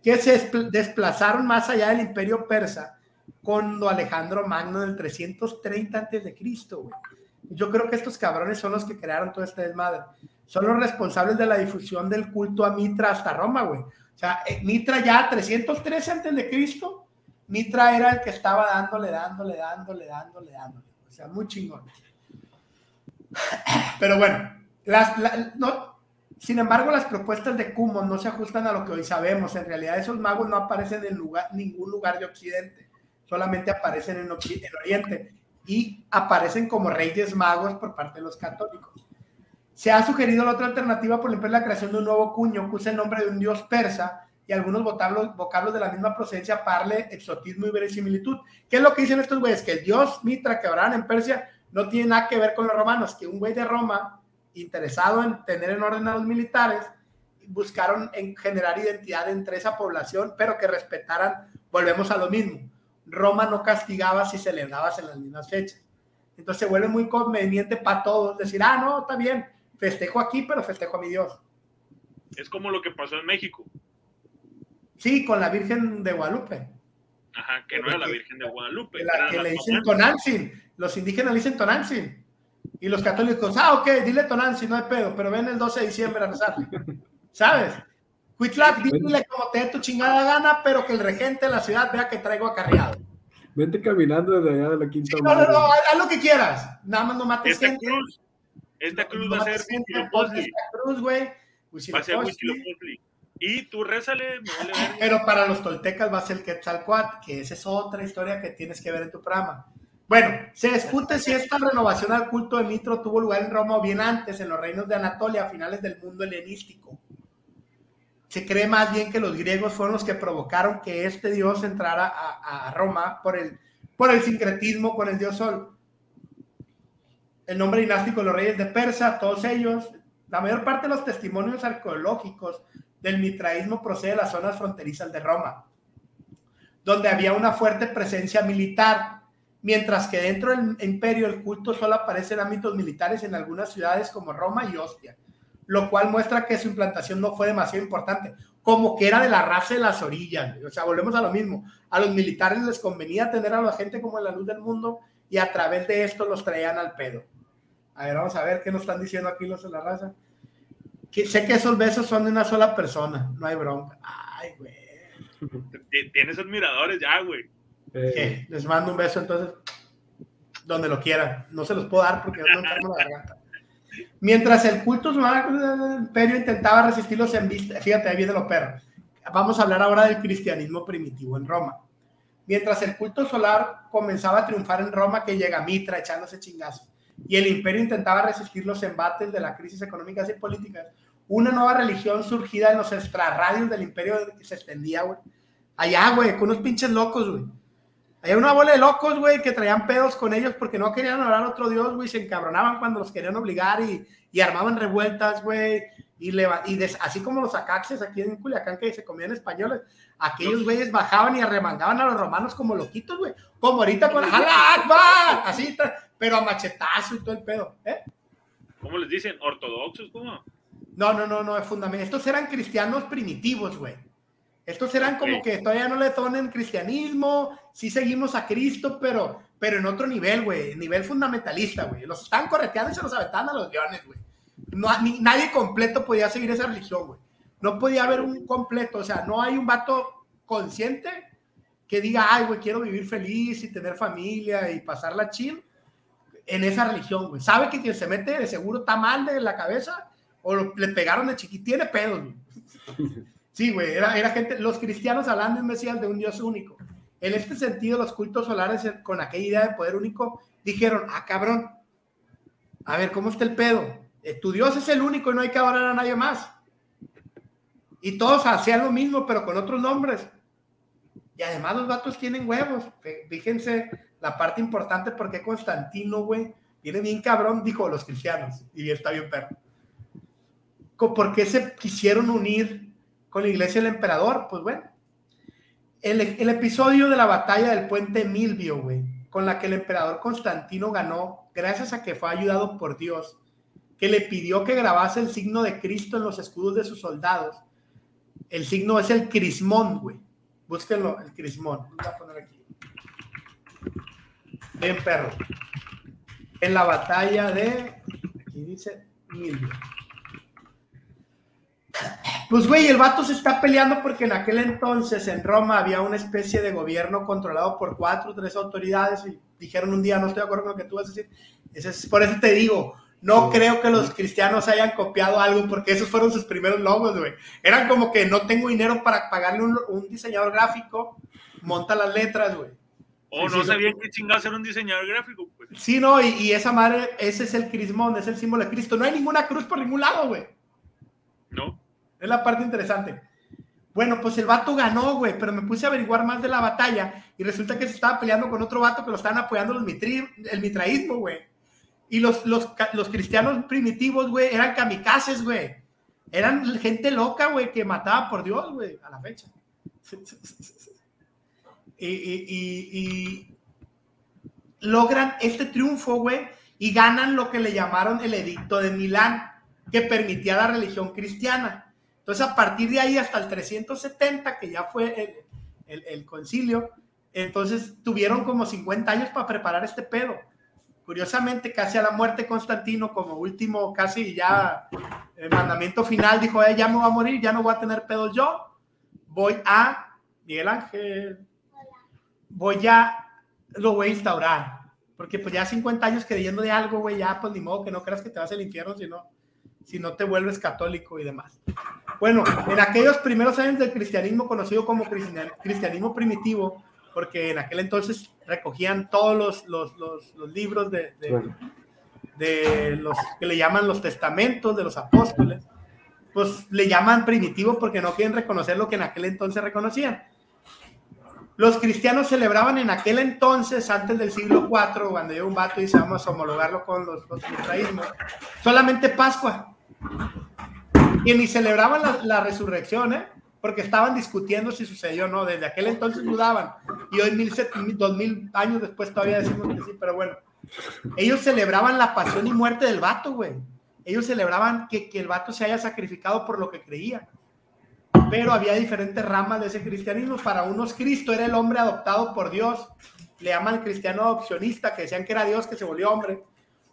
Que se desplazaron más allá del imperio persa cuando Alejandro Magno del 330 antes de Cristo, güey. Yo creo que estos cabrones son los que crearon toda esta desmadre. Son los responsables de la difusión del culto a Mitra hasta Roma, güey. O sea, eh, Mitra ya 313 antes de Cristo, Mitra era el que estaba dándole, dándole, dándole, dándole, dándole. O sea, muy chingón. Pero bueno, las, no, sin embargo, las propuestas de Kumo no se ajustan a lo que hoy sabemos. En realidad, esos magos no aparecen en lugar, ningún lugar de Occidente solamente aparecen en, Oriente y aparecen como reyes magos por parte de los católicos. Se ha sugerido la otra alternativa por ejemplo la creación de un nuevo cuño que usa el nombre de un dios persa y algunos vocablos, vocablos de la misma procedencia parle, exotismo y verosimilitud. ¿Qué es lo que dicen estos güeyes? Que el dios Mitra que habrán en Persia no tiene nada que ver con los romanos, que un güey de Roma, interesado en tener en orden a los militares, buscaron en generar identidad entre esa población, pero que respetaran, volvemos a lo mismo, Roma no castigaba si celebrabas en las mismas fechas. Entonces se vuelve muy conveniente para todos decir, ah, no, está bien, festejo aquí, pero festejo a mi Dios. Es como lo que pasó en México. Sí, con la Virgen de Guadalupe. Ajá, que no era la Virgen de Guadalupe. que le dicen Tonantzin. Los indígenas le dicen Tonantzin. Y los católicos, ah, ok, dile Tonantzin, no hay pedo, pero ven el 12 de diciembre a rezarle. ¿Sabes? Cuitlac, dile como te dé tu chingada gana, pero que el regente de la ciudad vea que traigo acarreado. Vente caminando desde allá de la quinta. no, no, no, haz lo que quieras. Nada más no mates gente. Cruz, esta cruz va a ser Esta cruz, güey. Va a ser Y tú rézale, Pero para los toltecas va a ser Quetzalcoatl, que esa es otra historia que tienes que ver en tu programa. Bueno, se discute si esta renovación al culto de Mitro tuvo lugar en Roma o bien antes, en los reinos de Anatolia, a finales del mundo helenístico se cree más bien que los griegos fueron los que provocaron que este dios entrara a, Roma por el, por el sincretismo con el dios Sol. El nombre dinástico de los reyes de Persa, todos ellos, la mayor parte de los testimonios arqueológicos del mitraísmo procede de las zonas fronterizas de Roma, donde había una fuerte presencia militar, mientras que dentro del imperio el culto solo aparece en ámbitos militares en algunas ciudades como Roma y Ostia lo cual muestra que su implantación no fue demasiado importante, como que era de la raza de las orillas. O sea, volvemos a lo mismo. A los militares les convenía tener a la gente como en la luz del mundo y a través de esto los traían al pedo. A ver, vamos a ver qué nos están diciendo aquí los de la raza. Que, sé que esos besos son de una sola persona, no hay bronca. Ay, güey. Tienes admiradores ya, güey. Eh. Les mando un beso entonces, donde lo quieran. No se los puedo dar porque no enfermo la garganta. Mientras el culto del imperio intentaba resistirlos en vista, fíjate, ahí viene lo perro. Vamos a hablar ahora del cristianismo primitivo en Roma. Mientras el culto solar comenzaba a triunfar en Roma, que llega Mitra echándose chingazos, y el imperio intentaba resistir los embates de la crisis económicas y políticas, una nueva religión surgida en los extrarradios del imperio se extendía, güey. Allá, güey, con unos pinches locos, güey hay una bola de locos, güey, que traían pedos con ellos porque no querían hablar a otro dios, güey, se encabronaban cuando los querían obligar y, y armaban revueltas, güey. Y, le, y así como los acaxes aquí en Culiacán que se comían españoles, aquellos güeyes bajaban y arremangaban a los romanos como loquitos, güey. Como ahorita con la así, pero a machetazo y todo el pedo, ¿eh? ¿cómo les dicen? ¿Ortodoxos? ¿Cómo? No, no, no, no, es fundamental. Estos eran cristianos primitivos, güey. Estos eran como que todavía no le tonen cristianismo, sí seguimos a Cristo, pero, pero en otro nivel, güey, nivel fundamentalista, güey. Los están correteando y se los aventaban a los leones, güey. No, nadie completo podía seguir esa religión, güey. No podía haber un completo, o sea, no hay un vato consciente que diga, ay, güey, quiero vivir feliz y tener familia y pasarla chill en esa religión, güey. Sabe que quien se mete de seguro está mal de la cabeza o le pegaron de chiquito, tiene pedos, güey. Sí, güey, era, era, gente, los cristianos hablando de un Mesías de un Dios único. En este sentido, los cultos solares, con aquella idea de poder único, dijeron, ah, cabrón, a ver, ¿cómo está el pedo? Tu Dios es el único y no hay que adorar a nadie más. Y todos hacían lo mismo, pero con otros nombres. Y además los vatos tienen huevos. Fíjense la parte importante porque Constantino, güey, viene bien cabrón, dijo los cristianos, y está bien perro. ¿Por qué se quisieron unir con la iglesia del emperador, pues bueno. El, el episodio de la batalla del puente Milvio, güey, con la que el emperador Constantino ganó, gracias a que fue ayudado por Dios, que le pidió que grabase el signo de Cristo en los escudos de sus soldados. El signo es el crismón, güey. Búsquenlo, el crismón. Voy a poner aquí. Bien, perro. En la batalla de. Aquí dice. Pues, güey, el vato se está peleando porque en aquel entonces en Roma había una especie de gobierno controlado por cuatro o tres autoridades y dijeron un día, no estoy de acuerdo con lo que tú vas a decir. es, por eso te digo, no creo que los cristianos hayan copiado algo porque esos fueron sus primeros logos, güey. Eran como que no tengo dinero para pagarle un, un diseñador gráfico, monta las letras, güey. O no sabían qué chingados era un diseñador gráfico, pues. Sí, no, y, y, esa madre, ese es el crismón, es el símbolo de Cristo. No hay ninguna cruz por ningún lado, güey. No. Es la parte interesante. Bueno, pues el vato ganó, güey, pero me puse a averiguar más de la batalla y resulta que se estaba peleando con otro vato que lo estaban apoyando los mitri, el mitraísmo, güey. Y los, los, los cristianos primitivos, güey, eran kamikazes, güey. Eran gente loca, güey, que mataba por Dios, güey, a la fecha. y, y, logran este triunfo, güey, y ganan lo que le llamaron el edicto de Milán, que permitía la religión cristiana. Entonces, a partir de ahí hasta el 370, que ya fue el, concilio, entonces tuvieron como 50 años para preparar este pedo. Curiosamente, casi a la muerte Constantino, como último, casi ya el mandamiento final, dijo, eh, ya me voy a morir, ya no voy a tener pedos yo, voy a, Miguel Ángel, voy a, lo voy a instaurar. Porque pues ya 50 años creyendo de algo, güey, ya pues ni modo que no creas que te vas al infierno, sino si no te vuelves católico y demás. Bueno, en aquellos primeros años del cristianismo, conocido como cristianismo primitivo, porque en aquel entonces recogían todos los, los, los, libros de, de, los que le llaman los testamentos de los apóstoles, pues le llaman primitivo porque no quieren reconocer lo que en aquel entonces reconocían. Los cristianos celebraban en aquel entonces, antes del siglo IV, cuando llegó un vato y dice vamos a homologarlo con los, los solamente Pascua. Y ni celebraban la, resurrección, ¿eh? Porque estaban discutiendo si sucedió o no. Desde aquel entonces dudaban. Y hoy, mil, dos mil años después, todavía decimos que sí, pero bueno. Ellos celebraban la pasión y muerte del vato, güey. Ellos celebraban que, que el vato se haya sacrificado por lo que creía. Pero había diferentes ramas de ese cristianismo. Para unos, Cristo era el hombre adoptado por Dios. Le llaman cristiano adopcionista, que decían que era Dios que se volvió hombre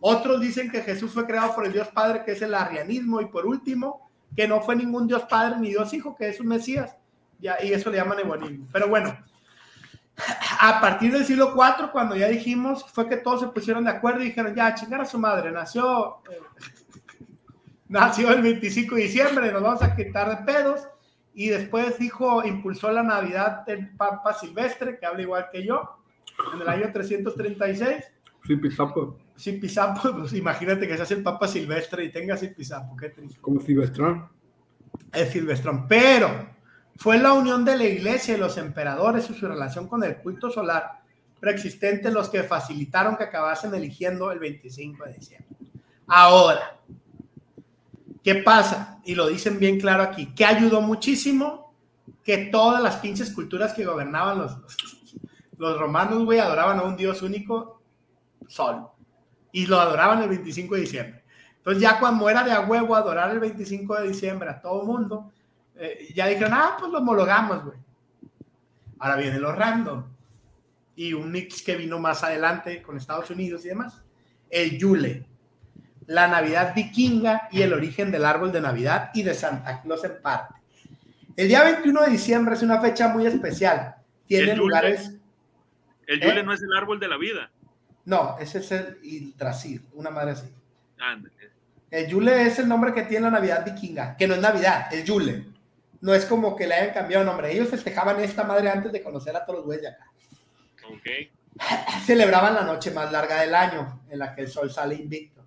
otros dicen que Jesús fue creado por el Dios Padre, que es el arrianismo. Y por último, que no fue ningún Dios Padre ni Dios Hijo, que es un Mesías. Ya, y eso le llaman egonismo. Pero bueno, a partir del siglo IV, cuando ya dijimos, fue que todos se pusieron de acuerdo y dijeron, ya, chingar a su madre, nació, eh, nació el 25 de diciembre, nos vamos a quitar de pedos. Y después dijo, impulsó la Navidad del Papa Silvestre, que habla igual que yo, en el año 336. Sí, pisapo. Sin Pisapo, pues imagínate que seas el Papa Silvestre y tengas sin Pisapo, qué triste. Como Silvestrón. Es Silvestrón, pero fue la unión de la iglesia y los emperadores y su relación con el culto solar preexistente los que facilitaron que acabasen eligiendo el 25 de diciembre. Ahora, ¿qué pasa? Y lo dicen bien claro aquí, que ayudó muchísimo que todas las pinches culturas que gobernaban los, los, romanos, güey, adoraban a un dios único, sol y lo adoraban el 25 de diciembre. Entonces ya cuando era de a huevo adorar el 25 de diciembre a todo mundo, eh, ya dijeron, ah, pues lo homologamos, güey. Ahora viene lo random. Y un mix que vino más adelante con Estados Unidos y demás. El Yule. La Navidad vikinga y el origen del árbol de Navidad y de Santa Claus en parte. El día 21 de diciembre es una fecha muy especial. Tiene lugares. El Yule ¿Eh? no es el árbol de la vida. No, ese es el Yggdrasil, una madre así. El Yule es el nombre que tiene la Navidad vikinga, que no es Navidad, es Yule. No es como que le hayan cambiado nombre. Ellos festejaban esta madre antes de conocer a todos los güeyes de acá. Ok. Celebraban la noche más larga del año, en la que el sol sale invicto.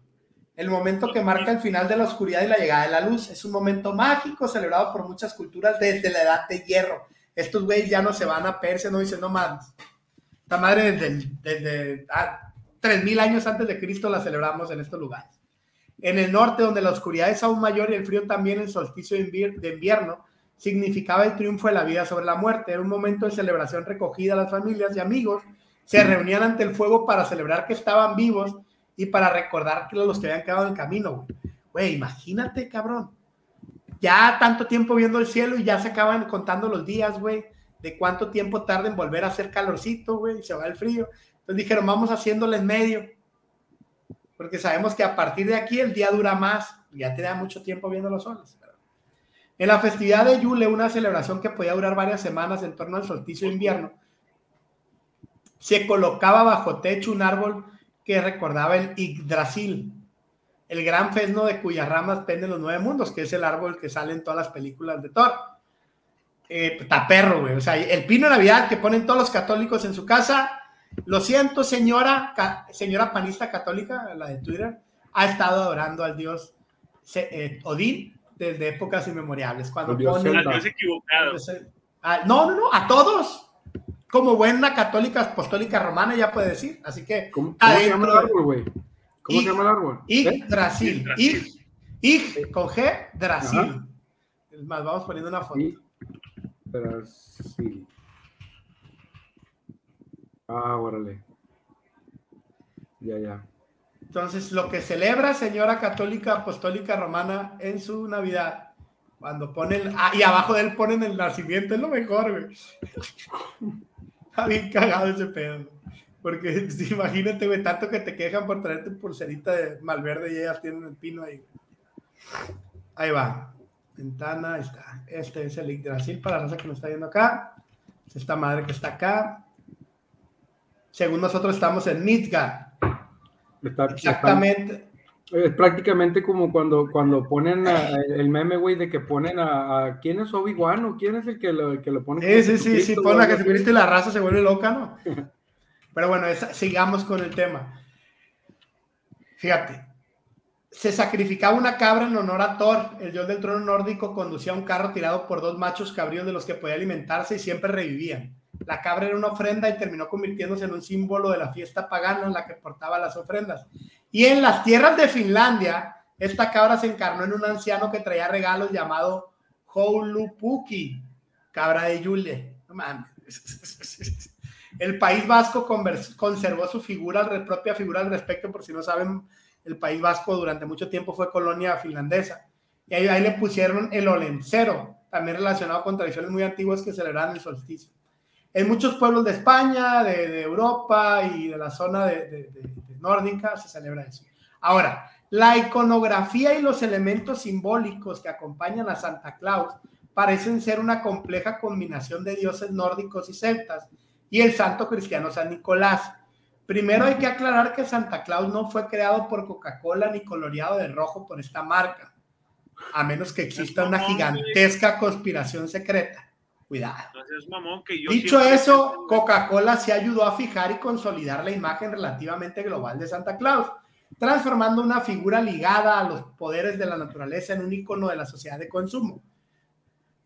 El momento que marca el final de la oscuridad y la llegada de la luz. Es un momento mágico celebrado por muchas culturas desde la edad de hierro. Estos güeyes ya no se van a Persia, no dicen no más. Esta madre desde, desde ah, 3.000 años antes de Cristo la celebramos en estos lugares. En el norte, donde la oscuridad es aún mayor y el frío también, el solsticio de invierno significaba el triunfo de la vida sobre la muerte. Era un momento de celebración recogida. Las familias y amigos se reunían ante el fuego para celebrar que estaban vivos y para recordar que los que habían quedado en el camino. Güey, imagínate, cabrón. Ya tanto tiempo viendo el cielo y ya se acaban contando los días, güey, de cuánto tiempo tarda en volver a hacer calorcito, güey, se va el frío. Entonces dijeron, vamos haciéndole en medio, porque sabemos que a partir de aquí el día dura más, ya te da mucho tiempo viendo los soles. En la festividad de Yule, una celebración que podía durar varias semanas en torno al solsticio de invierno, se colocaba bajo techo un árbol que recordaba el Yggdrasil, el gran fresno de cuyas ramas penden los nueve mundos, que es el árbol que sale en todas las películas de Thor. Eh, perro, güey. O sea, el pino de Navidad que ponen todos los católicos en su casa, lo siento, señora, señora panista católica, la de Twitter, ha estado adorando al dios eh, Odín desde épocas inmemorables. Cuando ponen, equivocado. Ah, no, no, no, a todos. Como buena católica apostólica romana, ya puede decir. Así que. ¿Cómo, se llama el árbol, güey? ¿Cómo se llama el árbol? Yggdrasil. ¿Eh? Ig, con G, Drasil. Es más, vamos poniendo una foto. Drasil. Ah, órale. Ya, ya. Entonces, lo que celebra señora católica apostólica romana en su Navidad, cuando ponen, ah, y abajo de él ponen el nacimiento, es lo mejor, güey. Está bien cagado ese pedo. Porque imagínate, güey, tanto que te quejan por traerte pulserita de malverde y ellas tienen el pino ahí. Ahí va. Ventana, ahí está. Este es el Yggdrasil para la raza que nos está viendo acá. Es esta madre que está acá según nosotros estamos en Midgard. Exactamente. es prácticamente como cuando, cuando ponen el meme, güey, de que ponen a, quién es Obi-Wan o quién es el que lo, que lo pone. Sí, sí, sí, sí, pone a que se y la raza se vuelve loca, ¿no? Pero bueno, sigamos con el tema. Fíjate, se sacrificaba una cabra en honor a Thor, el dios del trono nórdico, conducía un carro tirado por dos machos cabríos de los que podía alimentarse y siempre revivían. La cabra era una ofrenda y terminó convirtiéndose en un símbolo de la fiesta pagana en la que portaba las ofrendas. Y en las tierras de Finlandia, esta cabra se encarnó en un anciano que traía regalos llamado Houlupuki, cabra de Yule. El País Vasco conservó su figura, propia figura al respecto, por si no saben, el País Vasco durante mucho tiempo fue colonia finlandesa. Y ahí, le pusieron el olencero, también relacionado con tradiciones muy antiguas que celebraban el solsticio. En muchos pueblos de España, de, Europa y de la zona de, nórdica se celebra eso. Ahora, la iconografía y los elementos simbólicos que acompañan a Santa Claus parecen ser una compleja combinación de dioses nórdicos y celtas y el santo cristiano San Nicolás. Primero hay que aclarar que Santa Claus no fue creado por Coca-Cola ni coloreado de rojo por esta marca, a menos que exista una gigantesca conspiración secreta. Cuidado. Dicho eso, Coca-Cola se ayudó a fijar y consolidar la imagen relativamente global de Santa Claus, transformando una figura ligada a los poderes de la naturaleza en un icono de la sociedad de consumo.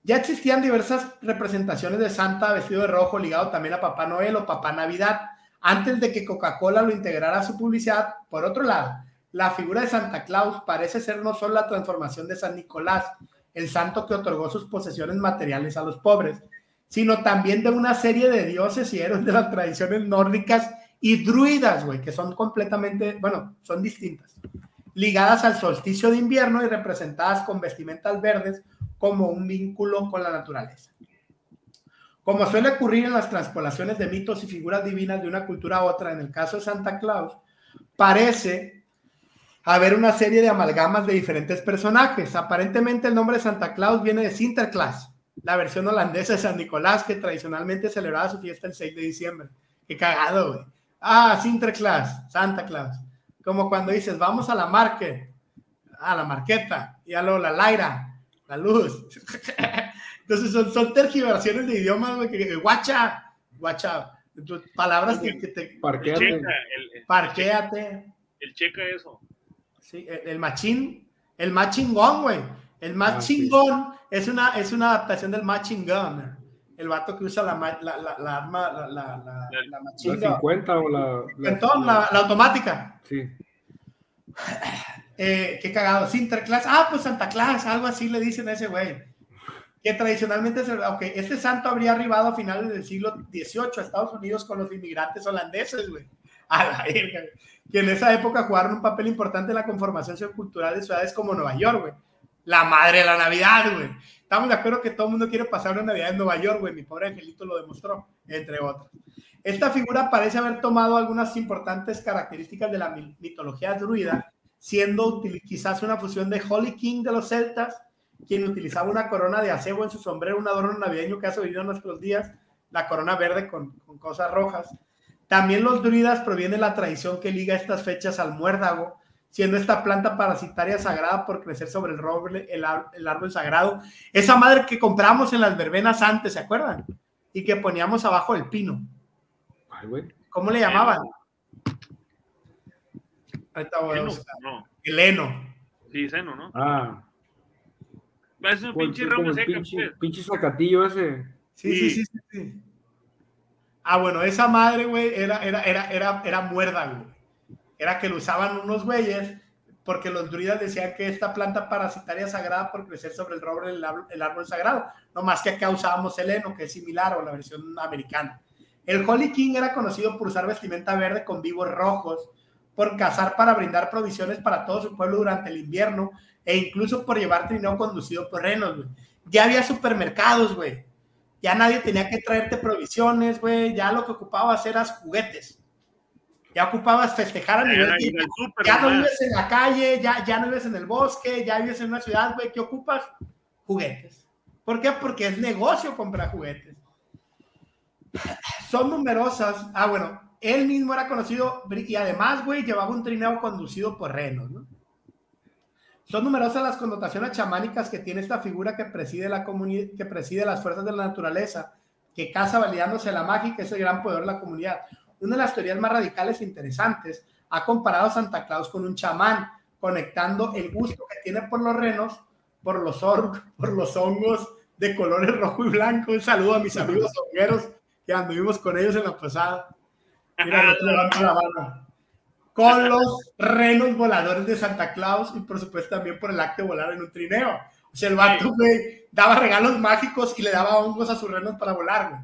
Ya existían diversas representaciones de Santa vestido de rojo ligado también a Papá Noel o Papá Navidad, antes de que Coca-Cola lo integrara a su publicidad. Por otro lado, la figura de Santa Claus parece ser no solo la transformación de San Nicolás, el santo que otorgó sus posesiones materiales a los pobres, sino también de una serie de dioses y héroes de las tradiciones nórdicas y druidas, güey, que son completamente, bueno, son distintas. ligadas al solsticio de invierno y representadas con vestimentas verdes como un vínculo con la naturaleza. Como suele ocurrir en las transpolaciones de mitos y figuras divinas de una cultura a otra, en el caso de Santa Claus, parece haber una serie de amalgamas de diferentes personajes. Aparentemente el nombre de Santa Claus viene de Sinterklaas, la versión holandesa de San Nicolás que tradicionalmente celebraba su fiesta el 6 de diciembre. Qué cagado, güey. Ah, Sinterklaas, Santa Claus. Como cuando dices, vamos a la market, a la marqueta, y a lo, la Laira, la luz. Entonces son, son tergiversaciones de idiomas, güey, que, guacha, guacha, palabras que, te... Parquéate. parquéate. El checa eso. Sí, el, machín, el más chingón, güey. El más ah, chingón es, una, es una adaptación del más chingón. El vato que usa la, la, la, la arma, la, la, la, la, la 50 o la... La, la, automática. Sí. Eh, qué cagado. Sinterklaas. Ah, pues Santa Claus, algo así le dicen a ese güey. Que tradicionalmente, ok, este santo habría arribado a finales del siglo XVIII a Estados Unidos con los inmigrantes holandeses, güey. A la verga, Que en esa época jugaron un papel importante en la conformación sociocultural de ciudades como Nueva York, güey. La madre de la Navidad, güey. Estamos de acuerdo que todo el mundo quiere pasar una Navidad en Nueva York, güey. Mi pobre angelito lo demostró, entre otros. Esta figura parece haber tomado algunas importantes características de la mitología druida, siendo quizás una fusión de Holy King de los celtas, quien utilizaba una corona de acebo en su sombrero, un adorno navideño que ha sobrevivido en nuestros días, la corona verde con cosas rojas. También los druidas proviene la tradición que liga estas fechas al muérdago, siendo esta planta parasitaria sagrada por crecer sobre el roble, el, árbol sagrado. Esa madre que compramos en las verbenas antes, ¿se acuerdan? Y que poníamos abajo el pino. ¿Cómo le llamaban? No. El heno. Sí, seno, ¿no? Ah. Es un pinche ramo seca. Pinche, pinche sacatillo ese. Sí, sí, sí, sí. sí. Ah, bueno, esa madre, güey, era, era, era, era, era muerda, güey era que lo usaban unos güeyes porque los druidas decían que esta planta parasitaria sagrada por crecer sobre el roble el, árbol sagrado, no más que acá usábamos el heno, que es similar o la versión americana. El Holy King era conocido por usar vestimenta verde con vivos rojos, por cazar para brindar provisiones para todo su pueblo durante el invierno e incluso por llevar trineo conducido por renos, güey. Ya había supermercados, güey. Ya nadie tenía que traerte provisiones, güey. Ya lo que ocupaba eran juguetes ya ocupabas festejar a nivel ya no vives en la calle, ya, ya no vives en el bosque, ya vives en una ciudad, güey, ¿qué ocupas? Juguetes. ¿Por qué? Porque es negocio comprar juguetes. Son numerosas. Ah, bueno, él mismo era conocido y además, güey, llevaba un trineo conducido por renos, ¿no? Son numerosas las connotaciones chamánicas que tiene esta figura que preside la que preside las fuerzas de la naturaleza, que casa validándose la magia que es el gran poder de la comunidad una de las teorías más radicales e interesantes, ha comparado a Santa Claus con un chamán, conectando el gusto que tiene por los renos, por los, por los hongos de colores rojo y blanco. Un saludo a mis amigos hongueros que anduvimos con ellos en la pasada. Mira, la mano. Con los renos voladores de Santa Claus y por supuesto también por el acto de volar en un trineo. O sea, el vato, daba regalos mágicos y le daba hongos a sus renos para volar, güey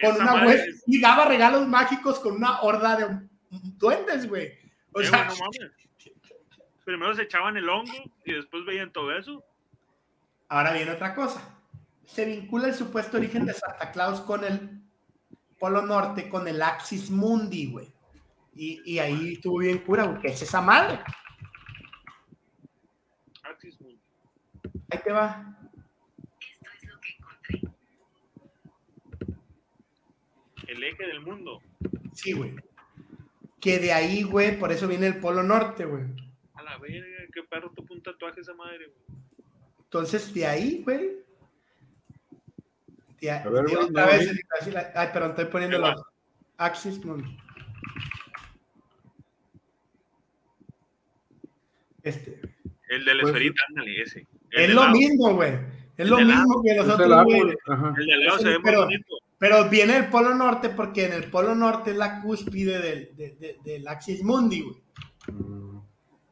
con una web y daba regalos mágicos con una horda de duendes, güey. O sea, Primero se echaban el hongo y después veían todo eso. Ahora viene otra cosa. Se vincula el supuesto origen de Santa Claus con el Polo Norte, con el Axis Mundi, güey. Y, y, ahí estuvo bien cura, güey. ¿Qué es esa madre? Axis Mundi. Ahí te va. el eje del mundo. Sí, güey. Que de ahí, güey, por eso viene el Polo Norte, güey. A la verga, qué perro tu un tatuaje esa madre, güey. Entonces, de ahí, güey. De, a ver, otra vez, ay, perdón, estoy poniendo los Axis Mundi. Este. El de la pues, esferita, ándale, ese. es lo mismo, güey. Es lo mismo que los otros, güey. El de lado se ve muy bonito. Pero viene el Polo Norte porque en el Polo Norte es la cúspide del, del, Axis Mundi, güey.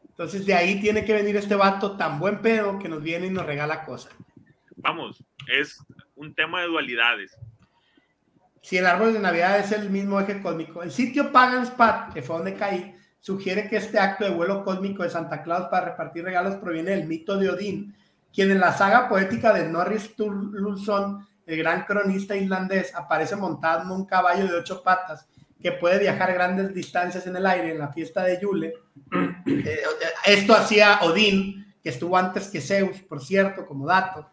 Entonces de ahí tiene que venir este vato tan buen pedo que nos viene y nos regala cosas. Vamos, es un tema de dualidades. Si el árbol de Navidad es el mismo eje cósmico, el sitio Pagan's Path, que fue donde caí, sugiere que este acto de vuelo cósmico de Santa Claus para repartir regalos proviene del mito de Odín, quien en la saga poética de Norris Sturluson, el gran cronista islandés, aparece montado en un caballo de ocho patas que puede viajar grandes distancias en el aire en la fiesta de Yule. Eh, esto hacía Odín, que estuvo antes que Zeus, por cierto, como dato.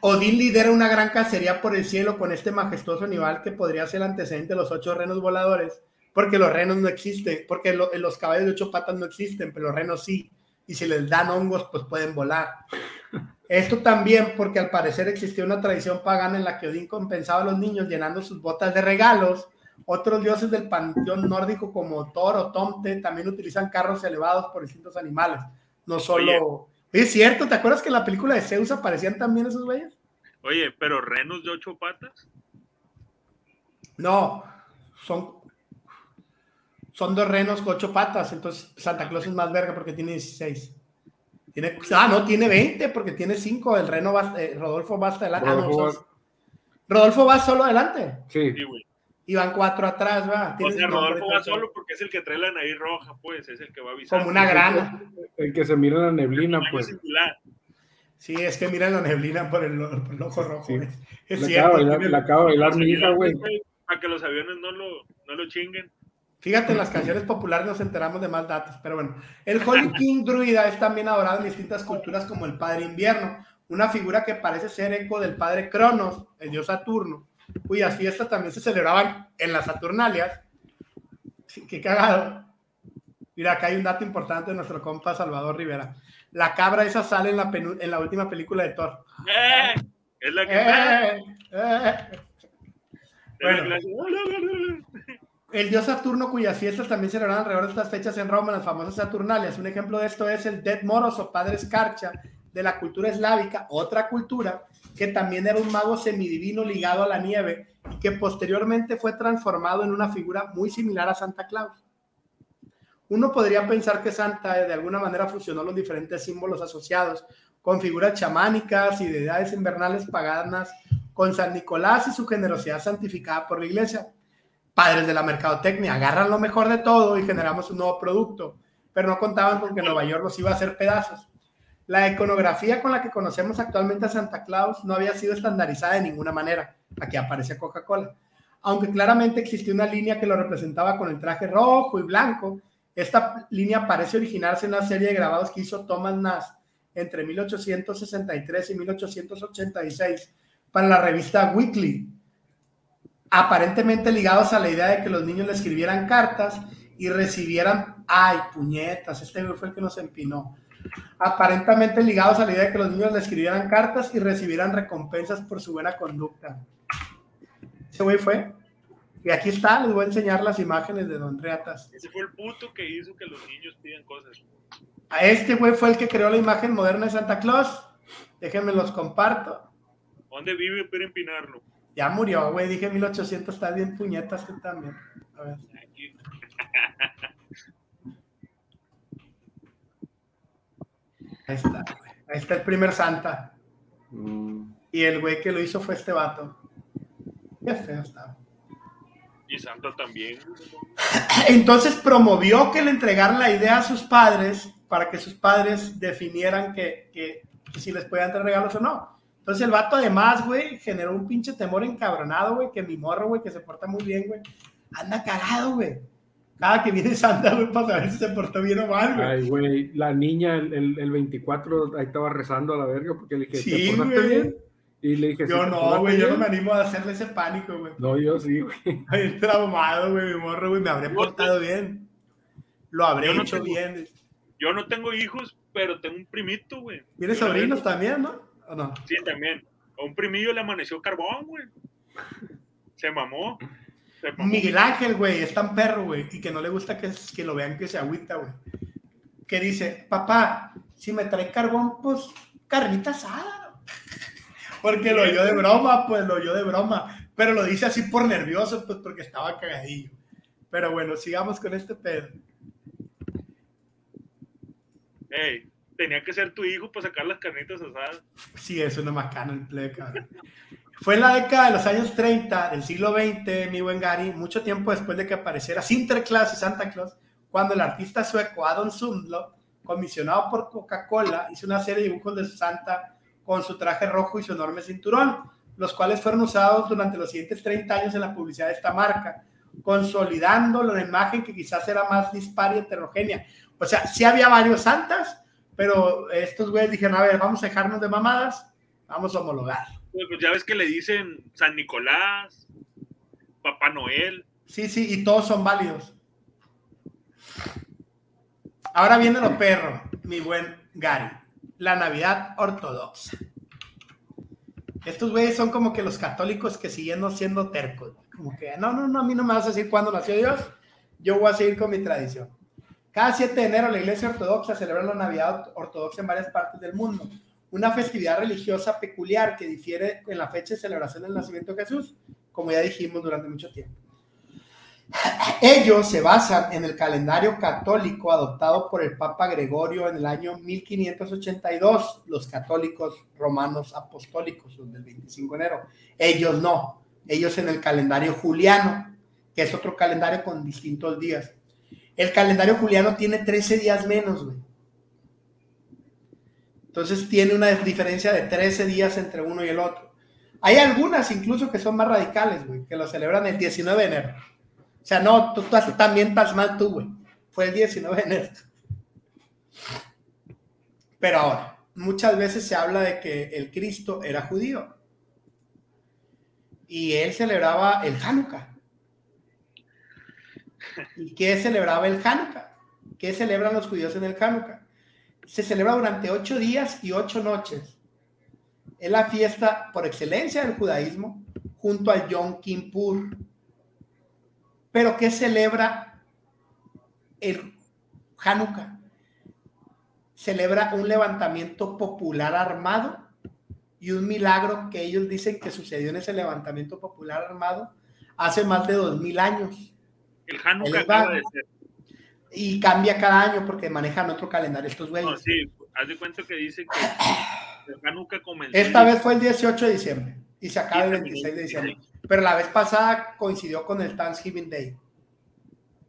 Odín lidera una gran cacería por el cielo con este majestuoso animal que podría ser el antecedente de los ocho renos voladores, porque los renos no existen, porque los caballos de ocho patas no existen, pero los renos sí, y si les dan hongos, pues pueden volar. Esto también porque al parecer existía una tradición pagana en la que Odín compensaba a los niños llenando sus botas de regalos. Otros dioses del panteón nórdico como Thor o Tomte también utilizan carros elevados por distintos animales, no solo... Es cierto, ¿te acuerdas que en la película de Zeus aparecían también esos güeyes? Oye, pero renos de ocho patas. No, son, son dos renos con ocho patas, entonces Santa Claus es más verga porque tiene 16. Tiene, ah, no, tiene 20 porque tiene 5. El reno va, eh, Rodolfo va hasta adelante. Rodolfo, va... Rodolfo va solo adelante. Sí. güey. Y van cuatro atrás, va. O sea, Rodolfo va solo porque es el que trae la nariz roja, pues, es el que va a avisar. Como una grana. El que se mira en la neblina, pues. Sí, es que mira la neblina por el, por el ojo rojo. Sí. Es la cierto. Acaba bailar, la acaba de bailar mi hija, güey. Para que los aviones no lo, no lo chinguen. Fíjate, en las canciones populares nos enteramos de más datos, pero bueno. El Holy King druida es también adorado en distintas culturas como el Padre Invierno, una figura que parece ser eco del Padre Cronos, el dios Saturno, cuyas fiestas también se celebraban en las Saturnalias. qué cagado. Mira, acá hay un dato importante de nuestro compa Salvador Rivera. La cabra esa sale en la, en la última película de Thor. ¡Eh! Es la que... ¡Eh! ¡Eh! Bueno, el dios Saturno, cuyas fiestas también se celebran alrededor de estas fechas en Roma, las famosas Saturnalias. Un ejemplo de esto es el Dead Moros o Padre Escarcha de la cultura eslávica, otra cultura que también era un mago semidivino ligado a la nieve y que posteriormente fue transformado en una figura muy similar a Santa Claus. Uno podría pensar que Santa de alguna manera fusionó los diferentes símbolos asociados con figuras chamánicas y deidades invernales paganas con San Nicolás y su generosidad santificada por la iglesia. Padres de la mercadotecnia agarran lo mejor de todo y generamos un nuevo producto, pero no contaban con que Nueva York los iba a hacer pedazos. La iconografía con la que conocemos actualmente a Santa Claus no había sido estandarizada de ninguna manera. Aquí aparece Coca-Cola. Aunque claramente existía una línea que lo representaba con el traje rojo y blanco, esta línea parece originarse en una serie de grabados que hizo Thomas Nass entre 1863 y 1886 para la revista Weekly, aparentemente ligados a la idea de que los niños le escribieran cartas y recibieran, ay, puñetas, este fue el que nos empinó, aparentemente ligados a la idea de que los niños le escribieran cartas y recibieran recompensas por su buena conducta. Ese güey fue. Y aquí está, les voy a enseñar las imágenes de Don Reatas. Ese fue el puto que hizo que los niños pidan cosas. A este güey fue el que creó la imagen moderna de Santa Claus. Déjenme los comparto. ¿Dónde vive para empinarlo? Ya murió, güey. Dije 1800, está bien puñetas tú también. A ver. Ahí está, güey. Ahí está el primer Santa. Mm. Y el güey que lo hizo fue este vato. Qué feo estaba. Y Santa también. Entonces promovió que le entregaran la idea a sus padres para que sus padres definieran que, que, que si les podían dar regalos o no. Entonces el vato además, güey, generó un pinche temor encabronado, güey, que mi morro, güey, que se porta muy bien, güey, anda cagado, güey. Cada que viene Santa, güey, para saber si se portó bien o mal, güey. Ay, güey, la niña, el, el, 24, ahí estaba rezando a la verga porque le dije, sí, ¿te portaste bien? Y le dije, yo no, güey, yo no me animo a hacerle ese pánico, güey. No, yo sí, güey. Ay, traumado, güey, mi morro, güey, me habré portado bien. Lo habré hecho bien. Yo no tengo hijos, pero tengo un primito, güey. Tienes sobrinos también, ¿no? Sí, también. A un primillo le amaneció carbón, güey. Se mamó. Miguel Ángel, güey, es tan perro, güey, y que no le gusta que, que lo vean que se agüita, güey. Que dice, papá, si me trae carbón, pues carnita asada. Porque lo oyó de broma, pues lo oyó de broma. Pero lo dice así por nervioso, pues porque estaba cagadillo. Pero bueno, sigamos con este pedo. Hey, tenía que ser tu hijo para sacar las carnitas asadas. Sí, es una macana el plebe. Fue en la década de los años 30 del siglo XX, mi buen Gary, mucho tiempo después de que apareciera Sinterklaas y Santa Claus, cuando el artista sueco Adam Sundlo, comisionado por Coca-Cola, hizo una serie de dibujos de Santa con su traje rojo y su enorme cinturón, los cuales fueron usados durante los siguientes 30 años en la publicidad de esta marca, consolidando la imagen que quizás era más dispar y heterogénea. O sea, sí había varios santas, pero estos güeyes dijeron, a ver, vamos a dejarnos de mamadas, vamos a homologar. Pues, pues ya ves que le dicen San Nicolás, Papá Noel. Sí, sí, y todos son válidos. Ahora viene lo perro, mi buen Gary. La Navidad ortodoxa. Estos güeyes son como que los católicos que siguiendo siendo tercos. Como que, no, no, no, a mí no me vas a decir cuándo nació Dios. Yo voy a seguir con mi tradición. Cada 7 de enero la iglesia ortodoxa celebra la Navidad ortodoxa en varias partes del mundo una festividad religiosa peculiar que difiere en la fecha de celebración del nacimiento de Jesús, como ya dijimos durante mucho tiempo. Ellos se basan en el calendario católico adoptado por el Papa Gregorio en el año 1582, los católicos romanos apostólicos, los del 25 de enero. Ellos no, ellos en el calendario juliano, que es otro calendario con distintos días. El calendario juliano tiene 13 días menos, güey. Entonces tiene una diferencia de 13 días entre uno y el otro. Hay algunas incluso que son más radicales, güey, que lo celebran el 19 de enero. O sea, no, tú, también estás mal tú, güey. Fue el 19 de enero. Pero ahora, muchas veces se habla de que el Cristo era judío. Y él celebraba el Hanukkah. ¿Y qué celebraba el Hanukkah? ¿Qué celebran los judíos en el Hanukkah? se celebra durante ocho días y ocho noches. Es la fiesta por excelencia del judaísmo junto al Yom Kippur. Pero ¿qué celebra el Hanukkah? Celebra un levantamiento popular armado y un milagro que ellos dicen que sucedió en ese levantamiento popular armado hace más de dos mil años. El Hanukkah acaba de ser y cambia cada año porque manejan otro calendario estos güeyes. No, sí, haz de cuenta que dice que nunca comenzó. Esta vez fue el 18 de diciembre y se acaba el 26 de diciembre. Pero la vez pasada coincidió con el Thanksgiving Day.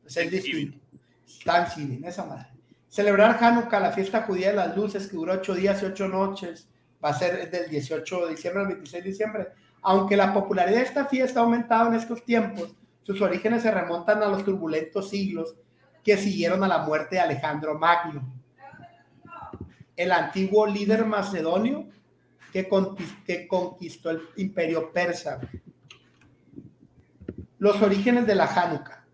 Es el distinto. Thanksgiving, esa madre. Celebrar Hanukkah, la fiesta judía de las luces, que duró ocho días y ocho noches, va a ser del 18 de diciembre al 26 de diciembre. Aunque la popularidad de esta fiesta ha aumentado en estos tiempos, sus orígenes se remontan a los turbulentos siglos que siguieron a la muerte de Alejandro Magno, el antiguo líder macedonio que conquistó, el imperio persa. Los orígenes de la Hanukkah.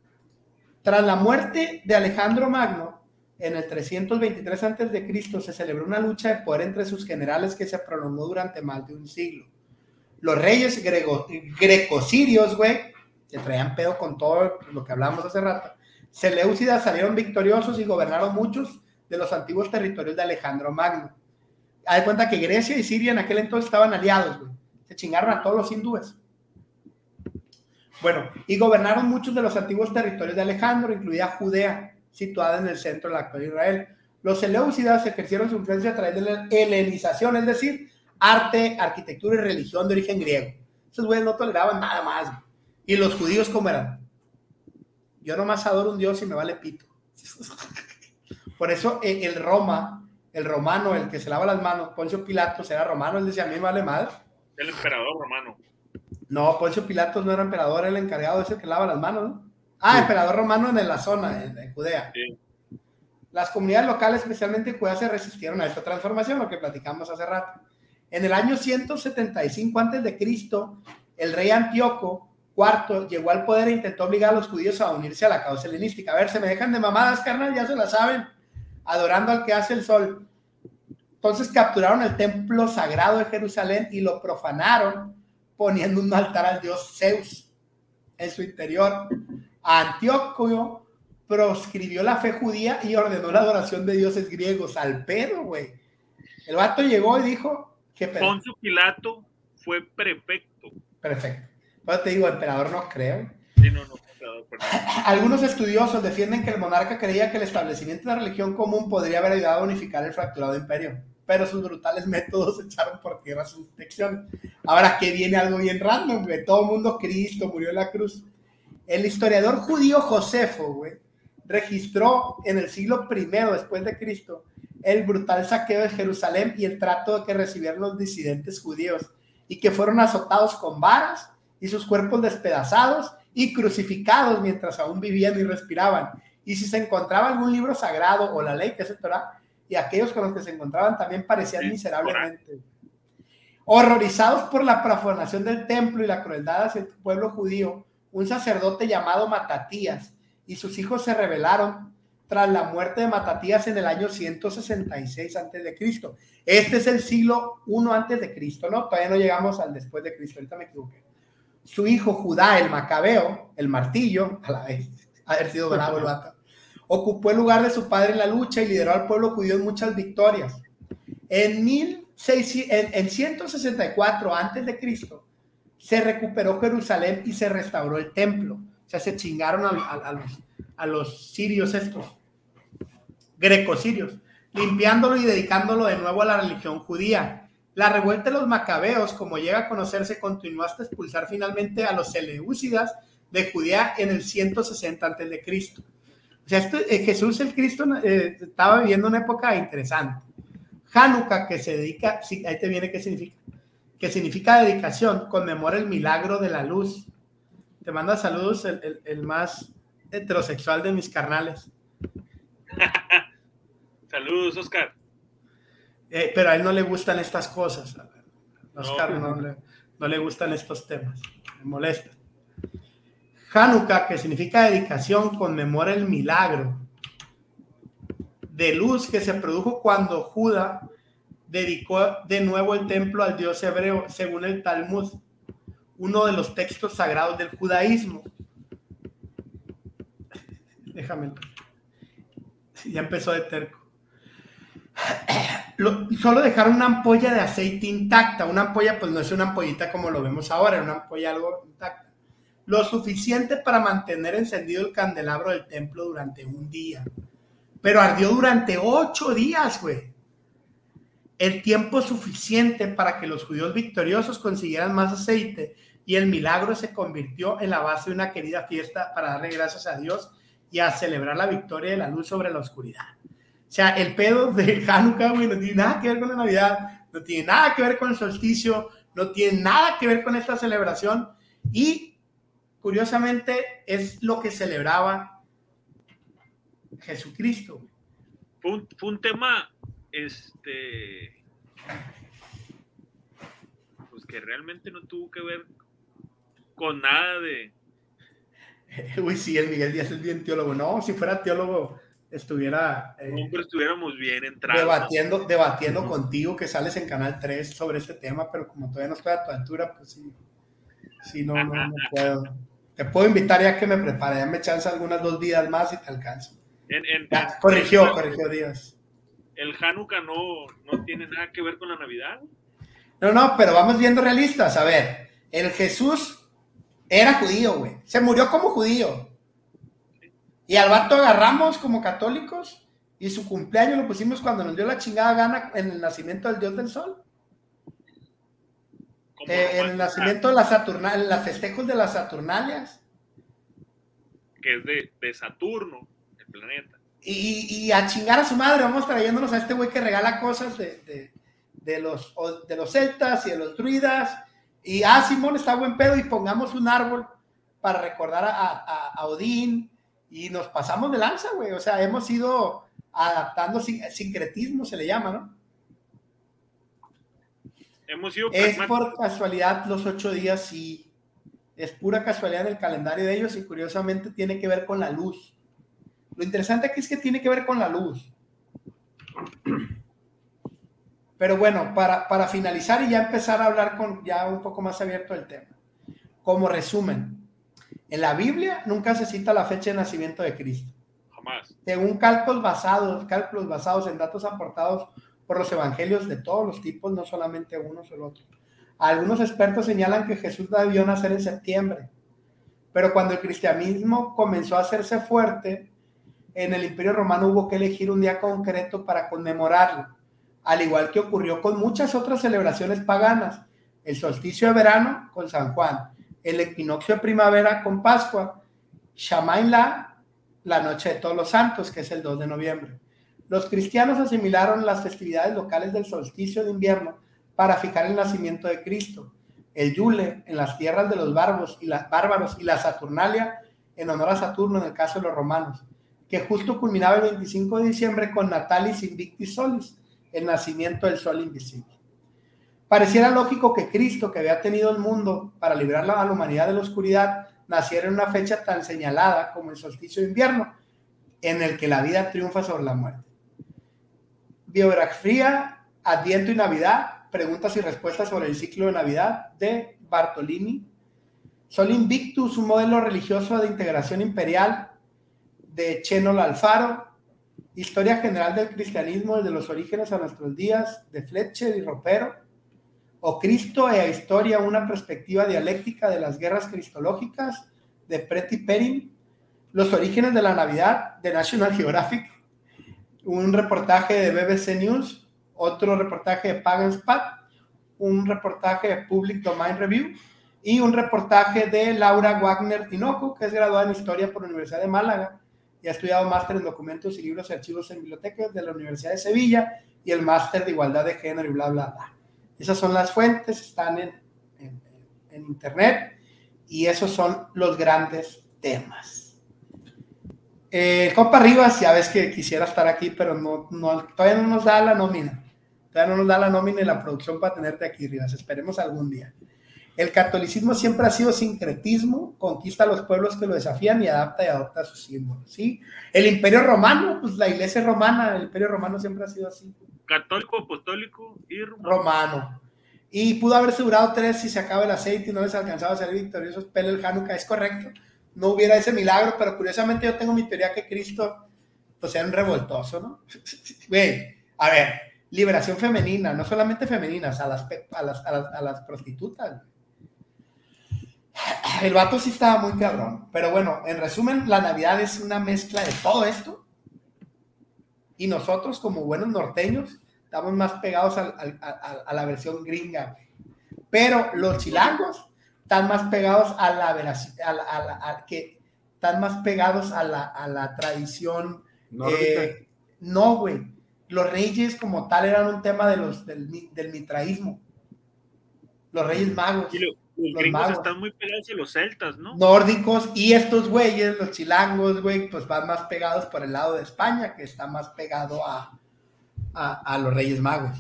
Tras la muerte de Alejandro Magno, en el 323 a.C., se celebró una lucha de poder entre sus generales que se prolongó durante más de un siglo. Los reyes greco-sirios, güey, que traían pedo con todo lo que hablamos hace rato, Seleucidas salieron victoriosos y gobernaron muchos de los antiguos territorios de Alejandro Magno. Hay cuenta que Grecia y Siria en aquel entonces estaban aliados, güey. Se chingaron a todos los hindúes. Bueno, y gobernaron muchos de los antiguos territorios de Alejandro, incluida Judea, situada en el centro del actual Israel. Los Seleucidas ejercieron su influencia a través de la helenización, es decir, arte, arquitectura y religión de origen griego. Esos güeyes no toleraban nada más. Y los judíos, ¿cómo eran? Yo nomás adoro un Dios y me vale pito. Por eso eh, el Roma, el romano, el que se lava las manos, Poncio Pilatos era romano, él decía, a mí me vale madre. El emperador romano. No, Poncio Pilatos no era emperador, era el encargado de ese que lava las manos, ¿no? Ah, emperador romano en la zona, en, Judea. Las comunidades locales, especialmente en Judea, se resistieron a esta transformación, lo que platicamos hace rato. En el año 175 a.C., el rey Antíoco Cuarto, llegó al poder e intentó obligar a los judíos a unirse a la causa helenística. A ver, se me dejan de mamadas, carnal, ya se la saben. Adorando al que hace el sol. Entonces capturaron el templo sagrado de Jerusalén y lo profanaron poniendo un altar al dios Zeus en su interior. Antíoco proscribió la fe judía y ordenó la adoración de dioses griegos al pedo, güey. El vato llegó y dijo que Poncio Pilato fue prefecto. Perfecto te digo, emperador no creo. Pues Algunos estudiosos defienden que el monarca creía que el establecimiento de la religión común podría haber ayudado a unificar el fracturado imperio. pero sus brutales métodos echaron por tierra sus detecciones. Ahora que viene algo bien random, güey. Todo mundo Cristo murió en la cruz. El historiador judío Josefo, güey, registró en el siglo I después de Cristo el brutal saqueo de Jerusalén y el trato que recibieron los disidentes judíos y que fueron azotados con varas y sus cuerpos despedazados y crucificados mientras aún vivían y respiraban. Y si se encontraba algún libro sagrado o la ley, que es el Torah, y aquellos con los que se encontraban también parecían miserablemente. Horrorizados por la profanación del templo y la crueldad hacia el pueblo judío, un sacerdote llamado Matatías y sus hijos se rebelaron tras la muerte de Matatías en el año 166 antes de Cristo. Este es el siglo 1 antes de Cristo, ¿no? Todavía no llegamos al después de Cristo, ahorita me equivoqué. Su hijo Judá, el Macabeo, el martillo, a la vez, haber sido bravo el vato, ocupó el lugar de su padre en la lucha y lideró al pueblo judío en muchas victorias. En, 1600, en, 164 antes de Cristo se recuperó Jerusalén y se restauró el templo. O sea, se chingaron a, los, a los sirios estos, greco-sirios, limpiándolo y dedicándolo de nuevo a la religión judía. La revuelta de los macabeos, como llega a conocerse, continuó hasta expulsar finalmente a los seleúcidas de Judea en el 160 antes de Cristo. O sea, eh, Jesús el Cristo eh, estaba viviendo una época interesante. Hanukkah, que se dedica, ahí te viene qué significa, que significa dedicación, conmemora el milagro de la luz. Te manda saludos el, más heterosexual de mis carnales. saludos, Oscar. Eh, pero a él no le gustan estas cosas. Oscar no, le, no le gustan estos temas. Me molesta. Hanukkah, que significa dedicación, conmemora el milagro de luz que se produjo cuando Judá dedicó de nuevo el templo al dios hebreo, según el Talmud, uno de los textos sagrados del judaísmo. Déjame. Ya empezó de terco. solo dejaron una ampolla de aceite intacta. Una ampolla, pues no es una ampollita como lo vemos ahora, es una ampolla algo intacta lo suficiente para mantener encendido el candelabro del templo durante un día. Pero ardió durante ocho días, güey. El tiempo suficiente para que los judíos victoriosos consiguieran más aceite y el milagro se convirtió en la base de una querida fiesta para darle gracias a Dios y a celebrar la victoria de la luz sobre la oscuridad. O sea, el pedo de Hanukkah, güey, no tiene nada que ver con la Navidad, no tiene nada que ver con el solsticio, no tiene nada que ver con esta celebración y curiosamente es lo que celebraba Jesucristo. Fue un, tema, este, pues que realmente no tuvo que ver con nada de... Uy, sí, el Miguel Díaz es bien teólogo. No, si fuera teólogo, estuviera... Eh, estuviéramos bien entrados. Debatiendo, debatiendo contigo que sales en Canal 3 sobre este tema, pero como todavía no estoy a tu altura, pues sí, sí, no, no, no puedo. Te puedo invitar ya que me prepare, ya me chance algunas dos días más y te alcanzo. corrigió, corrigió Dios. El Hanukkah no, no tiene nada que ver con la Navidad. No, no, pero vamos viendo realistas. A ver, el Jesús era judío, güey. Se murió como judío. Y al vato agarramos como católicos y su cumpleaños lo pusimos cuando nos dio la chingada gana en el nacimiento del Dios del Sol. Eh, el nacimiento de las Saturnalias, las festejos de las Saturnalias. Que es de, Saturno, el planeta. Y, a chingar a su madre, vamos trayéndonos a este güey que regala cosas de, los, de los celtas y de los druidas. Y, ah, Simón está buen pedo y pongamos un árbol para recordar a, Odín. Y nos pasamos de lanza, güey. O sea, hemos ido adaptando sincretismo, se le llama, ¿no? es por casualidad los ocho días, sí. Es pura casualidad en el calendario de ellos y curiosamente tiene que ver con la luz. Lo interesante aquí es que tiene que ver con la luz. Pero bueno, para, para finalizar y ya empezar a hablar con ya un poco más abierto el tema. Como resumen, en la Biblia nunca se cita la fecha de nacimiento de Cristo. Jamás. Según cálculos basados, cálculos basados en datos aportados por los evangelios de todos los tipos, no solamente uno o el otro. Algunos expertos señalan que Jesús debió nacer en septiembre, pero cuando el cristianismo comenzó a hacerse fuerte, en el Imperio Romano hubo que elegir un día concreto para conmemorarlo. al igual que ocurrió con muchas otras celebraciones paganas, el solsticio de verano con San Juan, el equinoccio de primavera con Pascua, Shamain La, noche de todos los santos, que es el 2 de noviembre. Los cristianos asimilaron las festividades locales del solsticio de invierno para fijar el nacimiento de Cristo, el Yule en las tierras de los bárbaros y, bárbaros y la Saturnalia en honor a Saturno en el caso de los romanos, que justo culminaba el 25 de diciembre con Natalis Invictis Solis, el nacimiento del sol invisible. Pareciera lógico que Cristo, que había tenido el mundo para librar a la humanidad de la oscuridad, naciera en una fecha tan señalada como el solsticio de invierno, en el que la vida triunfa sobre la muerte. Biografía, Adviento y Navidad, preguntas y respuestas sobre el ciclo de Navidad de Bartolini. Sol Invictus, un modelo religioso de integración imperial de Chenol Alfaro. Historia general del cristianismo desde los orígenes a nuestros días de Fletcher y Ropero. O Cristo e Historia, una perspectiva dialéctica de las guerras cristológicas de Pretty Perrin. Los orígenes de la Navidad de National Geographic un reportaje de BBC News, otro reportaje de Pagan Spat, un reportaje de Public Domain Review y un reportaje de Laura Wagner Tinoco, que es graduada en Historia por la Universidad de Málaga y ha estudiado máster en documentos y libros y archivos en bibliotecas de la Universidad de Sevilla y el máster de igualdad de género y bla, bla, bla. Esas son las fuentes, están en, en, internet y esos son los grandes temas. Eh, Copa Rivas, ya ves que quisiera estar aquí, pero no, no, todavía no nos da la nómina. Todavía no nos da la nómina y la producción para tenerte aquí, Rivas. Esperemos algún día. El catolicismo siempre ha sido sincretismo, conquista a los pueblos que lo desafían y adapta y adopta sus símbolos, ¿sí? El imperio romano, pues la iglesia romana, el imperio romano siempre ha sido así. Católico, apostólico y romano. Y pudo haberse durado tres si se acaba el aceite y no les alcanzaba a ser victoriosos. Pero el Hanukkah es correcto no hubiera ese milagro, pero curiosamente yo tengo mi teoría que Cristo, pues era un revoltoso, ¿no? Güey, a ver, liberación femenina, no solamente femeninas, a las, a las, a las, prostitutas. El vato sí estaba muy cabrón, pero bueno, en resumen, la Navidad es una mezcla de todo esto. Y nosotros, como buenos norteños, estamos más pegados a, a la versión gringa. Pero los chilangos están más pegados a la veracidad, a, que están más pegados a la, a la tradición. Eh, no, güey. Los reyes como tal eran un tema de los, del, del mitraísmo. Los reyes magos. Los, gringos están muy pegados a los celtas, ¿no? Nórdicos y estos güeyes, los chilangos, güey, pues van más pegados por el lado de España, que está más pegado a, a, los reyes magos.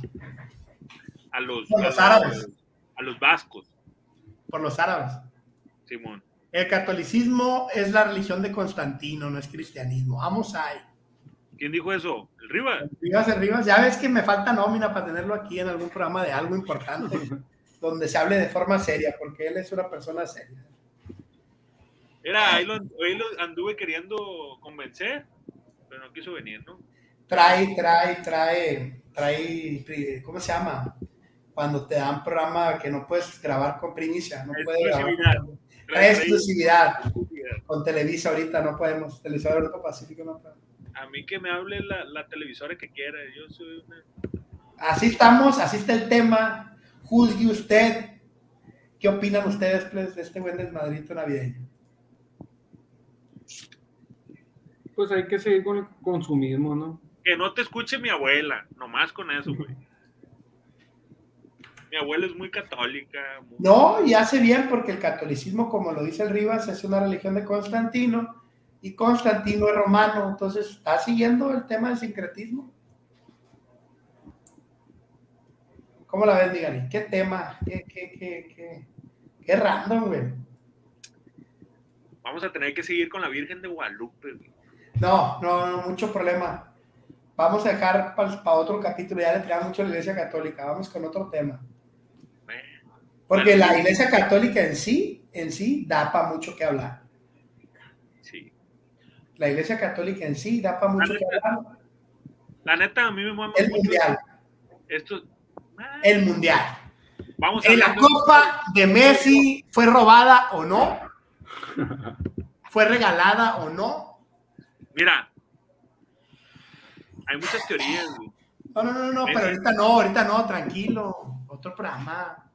A los, los árabes. A los vascos por los árabes. Simón. El catolicismo es la religión de Constantino, no es cristianismo. Vamos ahí. ¿Quién dijo eso? ¿El Rivas? El Rivas, el Rivas. Ya ves que me falta nómina para tenerlo aquí en algún programa de algo importante, donde se hable de forma seria, porque él es una persona seria. Era, ahí lo, anduve queriendo convencer, pero no quiso venir, ¿no? Trae, trae, trae, trae, ¿cómo se llama? cuando te dan programa que no puedes grabar con primicia, no puedes grabar. exclusividad. Con Televisa ahorita no podemos, Televisa Europa Pacífico no podemos. A mí que me hable la, la televisora que quiera, yo soy una... Así estamos, así está el tema. Juzgue usted. ¿Qué opinan ustedes pues, de este buen desmadrito navideño? Pues hay que seguir con el consumismo, ¿no? Que no te escuche mi abuela, nomás con eso, güey. Mi abuela es muy católica. No, y hace bien porque el catolicismo, como lo dice el Rivas, es una religión de Constantino y Constantino es romano, entonces está siguiendo el tema del sincretismo. ¿Cómo la ves, Miguel? ¿Qué tema? ¿Qué, qué, qué, qué, qué random, güey? Vamos a tener que seguir con la Virgen de Guadalupe, No, no, no, mucho problema. Vamos a dejar para otro capítulo, ya le trae mucho a la Iglesia Católica. Vamos con otro tema. Porque la iglesia católica en sí, en sí, da para mucho que hablar. Sí. La iglesia católica en sí da para mucho que hablar. La neta, a mí me mueve El mundial. Esto. El mundial. Vamos a la copa de Messi fue robada o no. ¿Fue regalada o no? Mira, hay muchas teorías, No, no, no, no, pero ahorita no, ahorita no, tranquilo. Otro programa.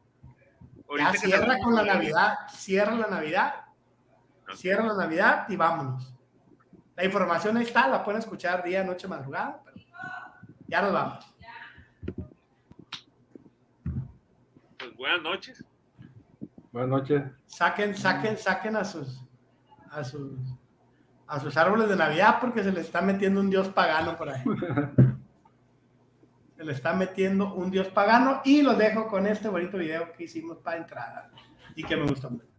ya cierra con la Navidad, cierra la Navidad, cierra la Navidad y vámonos. La información ahí está, la pueden escuchar día, noche, madrugada. ya nos vamos. Pues buenas noches. Buenas noches. Saquen, saquen, saquen a sus, a sus, a sus árboles de Navidad porque se les está metiendo un dios pagano por ahí. se le está metiendo un dios pagano y los dejo con este bonito video que hicimos para entrada y que me gustó mucho.